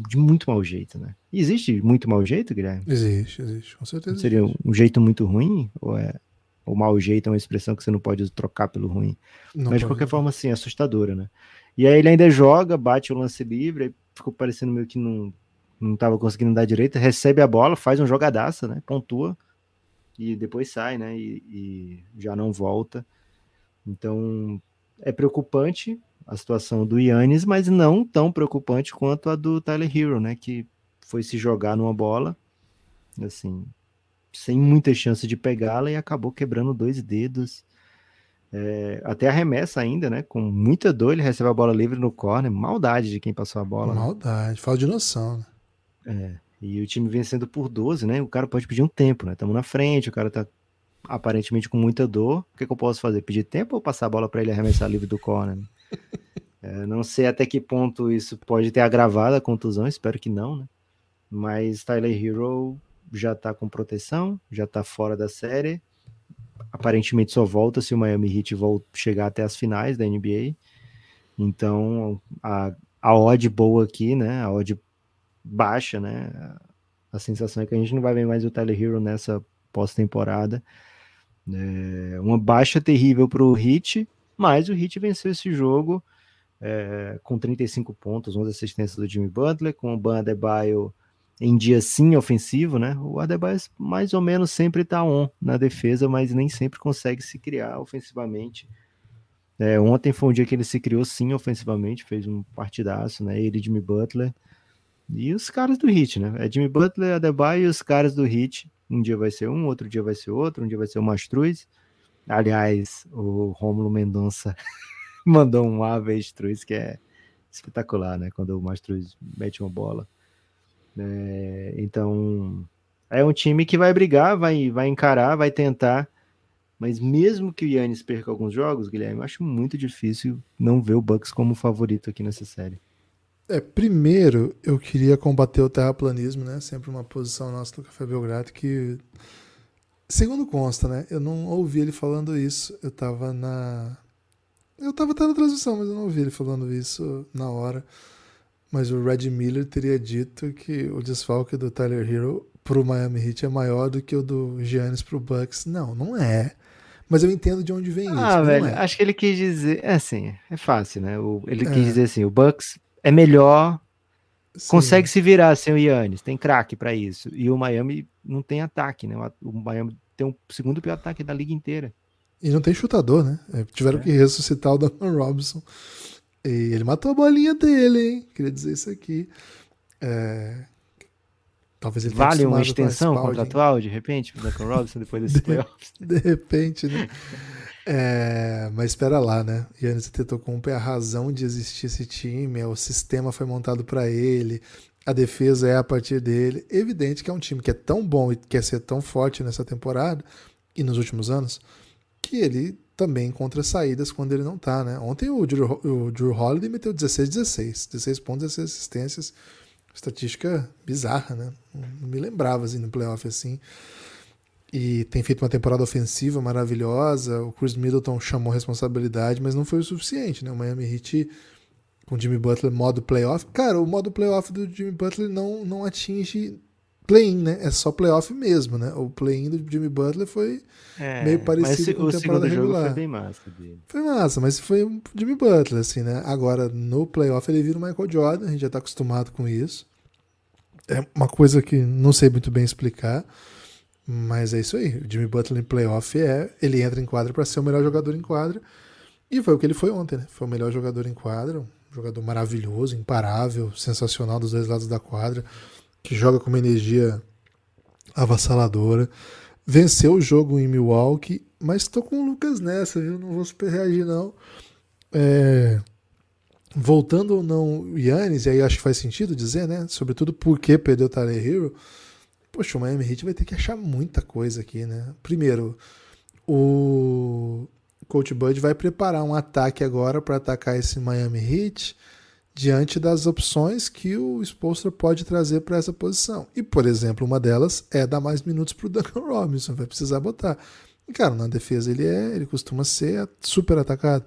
de muito mau jeito, né? E existe muito mau jeito, Guilherme? Existe, existe, com certeza. Seria existe. um jeito muito ruim? Ou é o mau jeito é uma expressão que você não pode trocar pelo ruim. Não Mas de qualquer forma, assim, é assustadora, né? E aí ele ainda joga, bate o lance livre, aí ficou parecendo meio que não, não tava conseguindo dar direita, recebe a bola, faz um jogadaça, né? Pontua e depois sai, né? E, e já não volta. Então é preocupante a situação do Yannis, mas não tão preocupante quanto a do Tyler Hero, né? Que foi se jogar numa bola, assim, sem muita chance de pegá-la e acabou quebrando dois dedos. É, até arremessa ainda, né? Com muita dor, ele recebe a bola livre no corner. Maldade de quem passou a bola. Né? Maldade, né? falta de noção, né? É, e o time vencendo por 12, né? O cara pode pedir um tempo, né? Estamos na frente, o cara tá aparentemente com muita dor. O que, que eu posso fazer? Pedir tempo ou passar a bola para ele arremessar livre do corner? Né? É, não sei até que ponto isso pode ter agravado a contusão, espero que não, né? Mas Tyler Hero já tá com proteção, já tá fora da série. Aparentemente só volta se o Miami Heat chegar até as finais da NBA. Então, a, a odd boa aqui, né? A odd baixa, né? A sensação é que a gente não vai ver mais o Tyler Hero nessa pós-temporada. É uma baixa terrível para o Heat, mas o Heat venceu esse jogo é, com 35 pontos, 11 assistências do Jimmy Butler, com o Ban Adebayo em dia sim ofensivo, né? O Adebayo mais ou menos sempre está on na defesa, mas nem sempre consegue se criar ofensivamente. É, ontem foi um dia que ele se criou sim ofensivamente, fez um partidaço, né? Ele Jimmy Butler. E os caras do Hit, né? É Jimmy Butler, Adebayo e os caras do Hit. Um dia vai ser um, outro dia vai ser outro, um dia vai ser o Mastruz. Aliás, o Rômulo Mendonça mandou um avestruz que é espetacular, né? Quando o Mastruz mete uma bola. É, então, é um time que vai brigar, vai, vai encarar, vai tentar. Mas mesmo que o Yannis perca alguns jogos, Guilherme, eu acho muito difícil não ver o Bucks como favorito aqui nessa série. É, primeiro, eu queria combater o terraplanismo, né? Sempre uma posição nossa do Café Belgrado que, segundo consta, né? Eu não ouvi ele falando isso. Eu tava na, eu tava até na transmissão, mas eu não ouvi ele falando isso na hora. Mas o Red Miller teria dito que o desfalque do Tyler Hero pro Miami Heat é maior do que o do Giannis pro Bucks. Não, não é. Mas eu entendo de onde vem ah, isso. Ah, velho, é. acho que ele quis dizer. É assim, é fácil, né? O, ele é. quis dizer assim: o Bucks é melhor, Sim. consegue se virar sem o Yannis, tem craque para isso. E o Miami não tem ataque, né? O Miami tem o segundo pior ataque da liga inteira. E não tem chutador, né? É, tiveram é. que ressuscitar o Duncan Robinson. E ele matou a bolinha dele, hein? Queria dizer isso aqui. É... Talvez ele Vale uma extensão contratual, de repente, pro Duncan Robinson depois desses playoffs? De repente, né? É, mas espera lá, né? Yannis Antetokounmpo é a razão de existir esse time, é, o sistema foi montado para ele, a defesa é a partir dele. Evidente que é um time que é tão bom e quer ser tão forte nessa temporada e nos últimos anos, que ele também encontra saídas quando ele não tá, né? Ontem o Drew, o Drew Holiday meteu 16 16, 16 pontos, 16 assistências, estatística bizarra, né? Não me lembrava assim no playoff assim. E tem feito uma temporada ofensiva maravilhosa. O Chris Middleton chamou responsabilidade, mas não foi o suficiente, né? O Miami Heat com Jimmy Butler modo playoff. Cara, o modo playoff do Jimmy Butler não, não atinge play-in, né? É só playoff mesmo, né? O play-in do Jimmy Butler foi é, meio parecido com a temporada o regular. Jogo foi bem massa dele. Foi massa, mas foi o Jimmy Butler, assim, né? Agora, no playoff ele vira o Michael Jordan, a gente já tá acostumado com isso. É uma coisa que não sei muito bem explicar, mas é isso aí. O Jimmy Butler em playoff é, ele entra em quadra para ser o melhor jogador em quadra. E foi o que ele foi ontem, né? Foi o melhor jogador em quadra, um jogador maravilhoso, imparável, sensacional dos dois lados da quadra que joga com uma energia avassaladora. Venceu o jogo em Milwaukee, mas estou com o Lucas nessa, viu? Não vou super reagir, não. É... Voltando ou não Yannis, e aí acho que faz sentido dizer, né? Sobretudo porque perdeu o Tyler Hero. Poxa, o Miami Heat vai ter que achar muita coisa aqui, né? Primeiro, o Coach Bud vai preparar um ataque agora para atacar esse Miami Heat diante das opções que o Spolstra pode trazer para essa posição. E, por exemplo, uma delas é dar mais minutos para o Duncan Robinson, vai precisar botar. E, cara, na defesa ele é, ele costuma ser super atacado.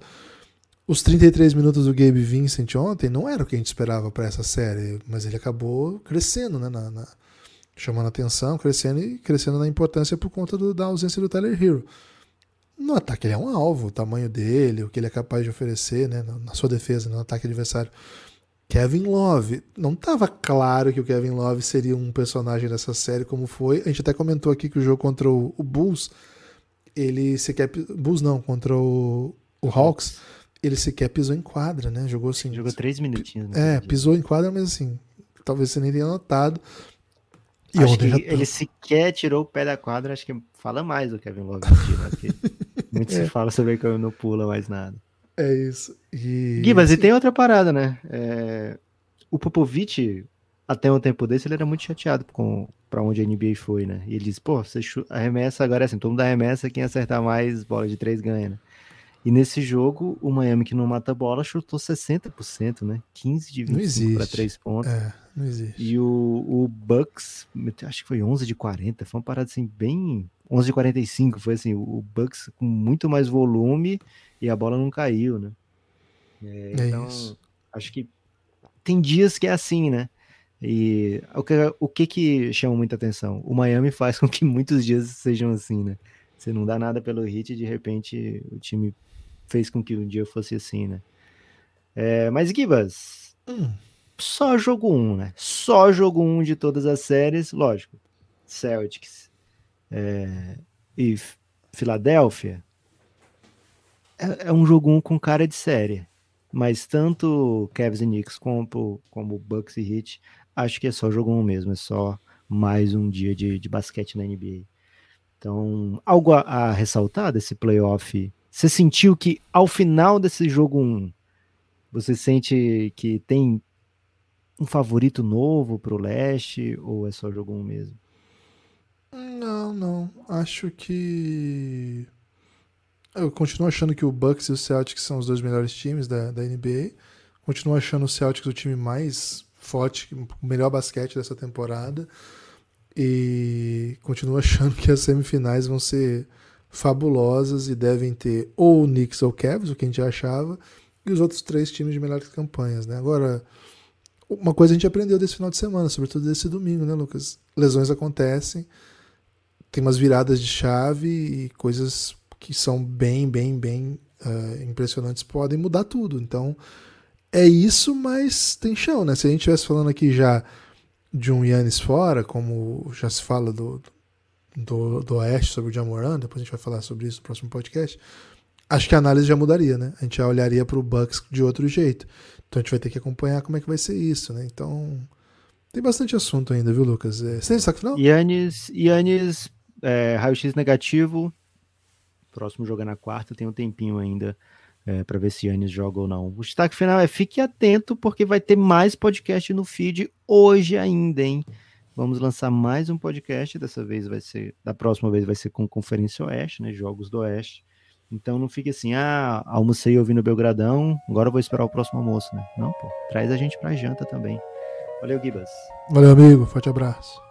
Os 33 minutos do Gabe Vincent ontem não era o que a gente esperava para essa série, mas ele acabou crescendo, né, na, na, chamando atenção, crescendo e crescendo na importância por conta do, da ausência do Tyler Hero. No ataque ele é um alvo, o tamanho dele, o que ele é capaz de oferecer né, na sua defesa, no ataque adversário. Kevin Love. Não estava claro que o Kevin Love seria um personagem dessa série como foi. A gente até comentou aqui que o jogo contra o, o Bulls, ele sequer. Bulls não, contra o, o Hawks, ele sequer pisou em quadra, né? Jogou assim. Jogou três minutinhos. Né? É, pisou em quadra, mas assim, talvez você nem tenha notado. E acho que já... ele sequer tirou o pé da quadra, acho que fala mais do Kevin Love. Né? Muito é. se fala sobre que eu não pula mais nada. É isso. E... Gibas, e tem outra parada, né? É... O Popovich, até um tempo desse, ele era muito chateado com para onde a NBA foi, né? E ele disse, pô, você arremessa agora é assim, todo mundo arremessa, quem acertar mais bola de três ganha, né? E nesse jogo, o Miami que não mata bola chutou 60%, né? 15 de 25 para 3 pontos. É, não existe. E o, o Bucks, acho que foi 11 de 40, foi uma parada assim bem 11 de 45, foi assim, o Bucks com muito mais volume e a bola não caiu, né? É, é então, isso. acho que tem dias que é assim, né? E o que, o que que chama muita atenção? O Miami faz com que muitos dias sejam assim, né? Você não dá nada pelo hit e de repente o time fez com que um dia fosse assim, né? É, mas Gibas, hum. só jogo um, né? Só jogo um de todas as séries, lógico. Celtics é, e Filadélfia é, é, um jogo um com cara de série. Mas tanto Cavs e Knicks como, como Bucks e Heat, acho que é só jogo um mesmo, é só mais um dia de, de basquete na NBA. Então, algo a, a ressaltar desse playoff você sentiu que ao final desse jogo 1, você sente que tem um favorito novo para o leste ou é só jogo 1 mesmo? Não, não. Acho que. Eu continuo achando que o Bucks e o Celtics são os dois melhores times da, da NBA. Continuo achando o Celtics o time mais forte, o melhor basquete dessa temporada. E continuo achando que as semifinais vão ser fabulosas e devem ter ou Knicks ou Cavs, o que a gente achava, e os outros três times de melhores campanhas, né? Agora, uma coisa a gente aprendeu desse final de semana, sobretudo desse domingo, né, Lucas? Lesões acontecem, tem umas viradas de chave e coisas que são bem, bem, bem uh, impressionantes podem mudar tudo. Então, é isso, mas tem chão, né? Se a gente estivesse falando aqui já de um Yannis fora, como já se fala do, do, do Oeste sobre o Jamoran, depois a gente vai falar sobre isso no próximo podcast, acho que a análise já mudaria, né? A gente já olharia para o Bucks de outro jeito. Então a gente vai ter que acompanhar como é que vai ser isso, né? Então tem bastante assunto ainda, viu, Lucas? É, você tem destaque final? Yannis, Yannis é, raio-x negativo. Próximo jogo é na quarta, tem um tempinho ainda é, para ver se Yannis joga ou não. O destaque final é fique atento, porque vai ter mais podcast no feed hoje ainda, hein? Vamos lançar mais um podcast. Dessa vez vai ser, da próxima vez vai ser com Conferência Oeste, né? Jogos do Oeste. Então não fique assim, ah, almocei ouvindo Belgradão, agora vou esperar o próximo almoço, né? Não, pô, traz a gente pra janta também. Valeu, Gibas. Valeu, amigo. Forte abraço.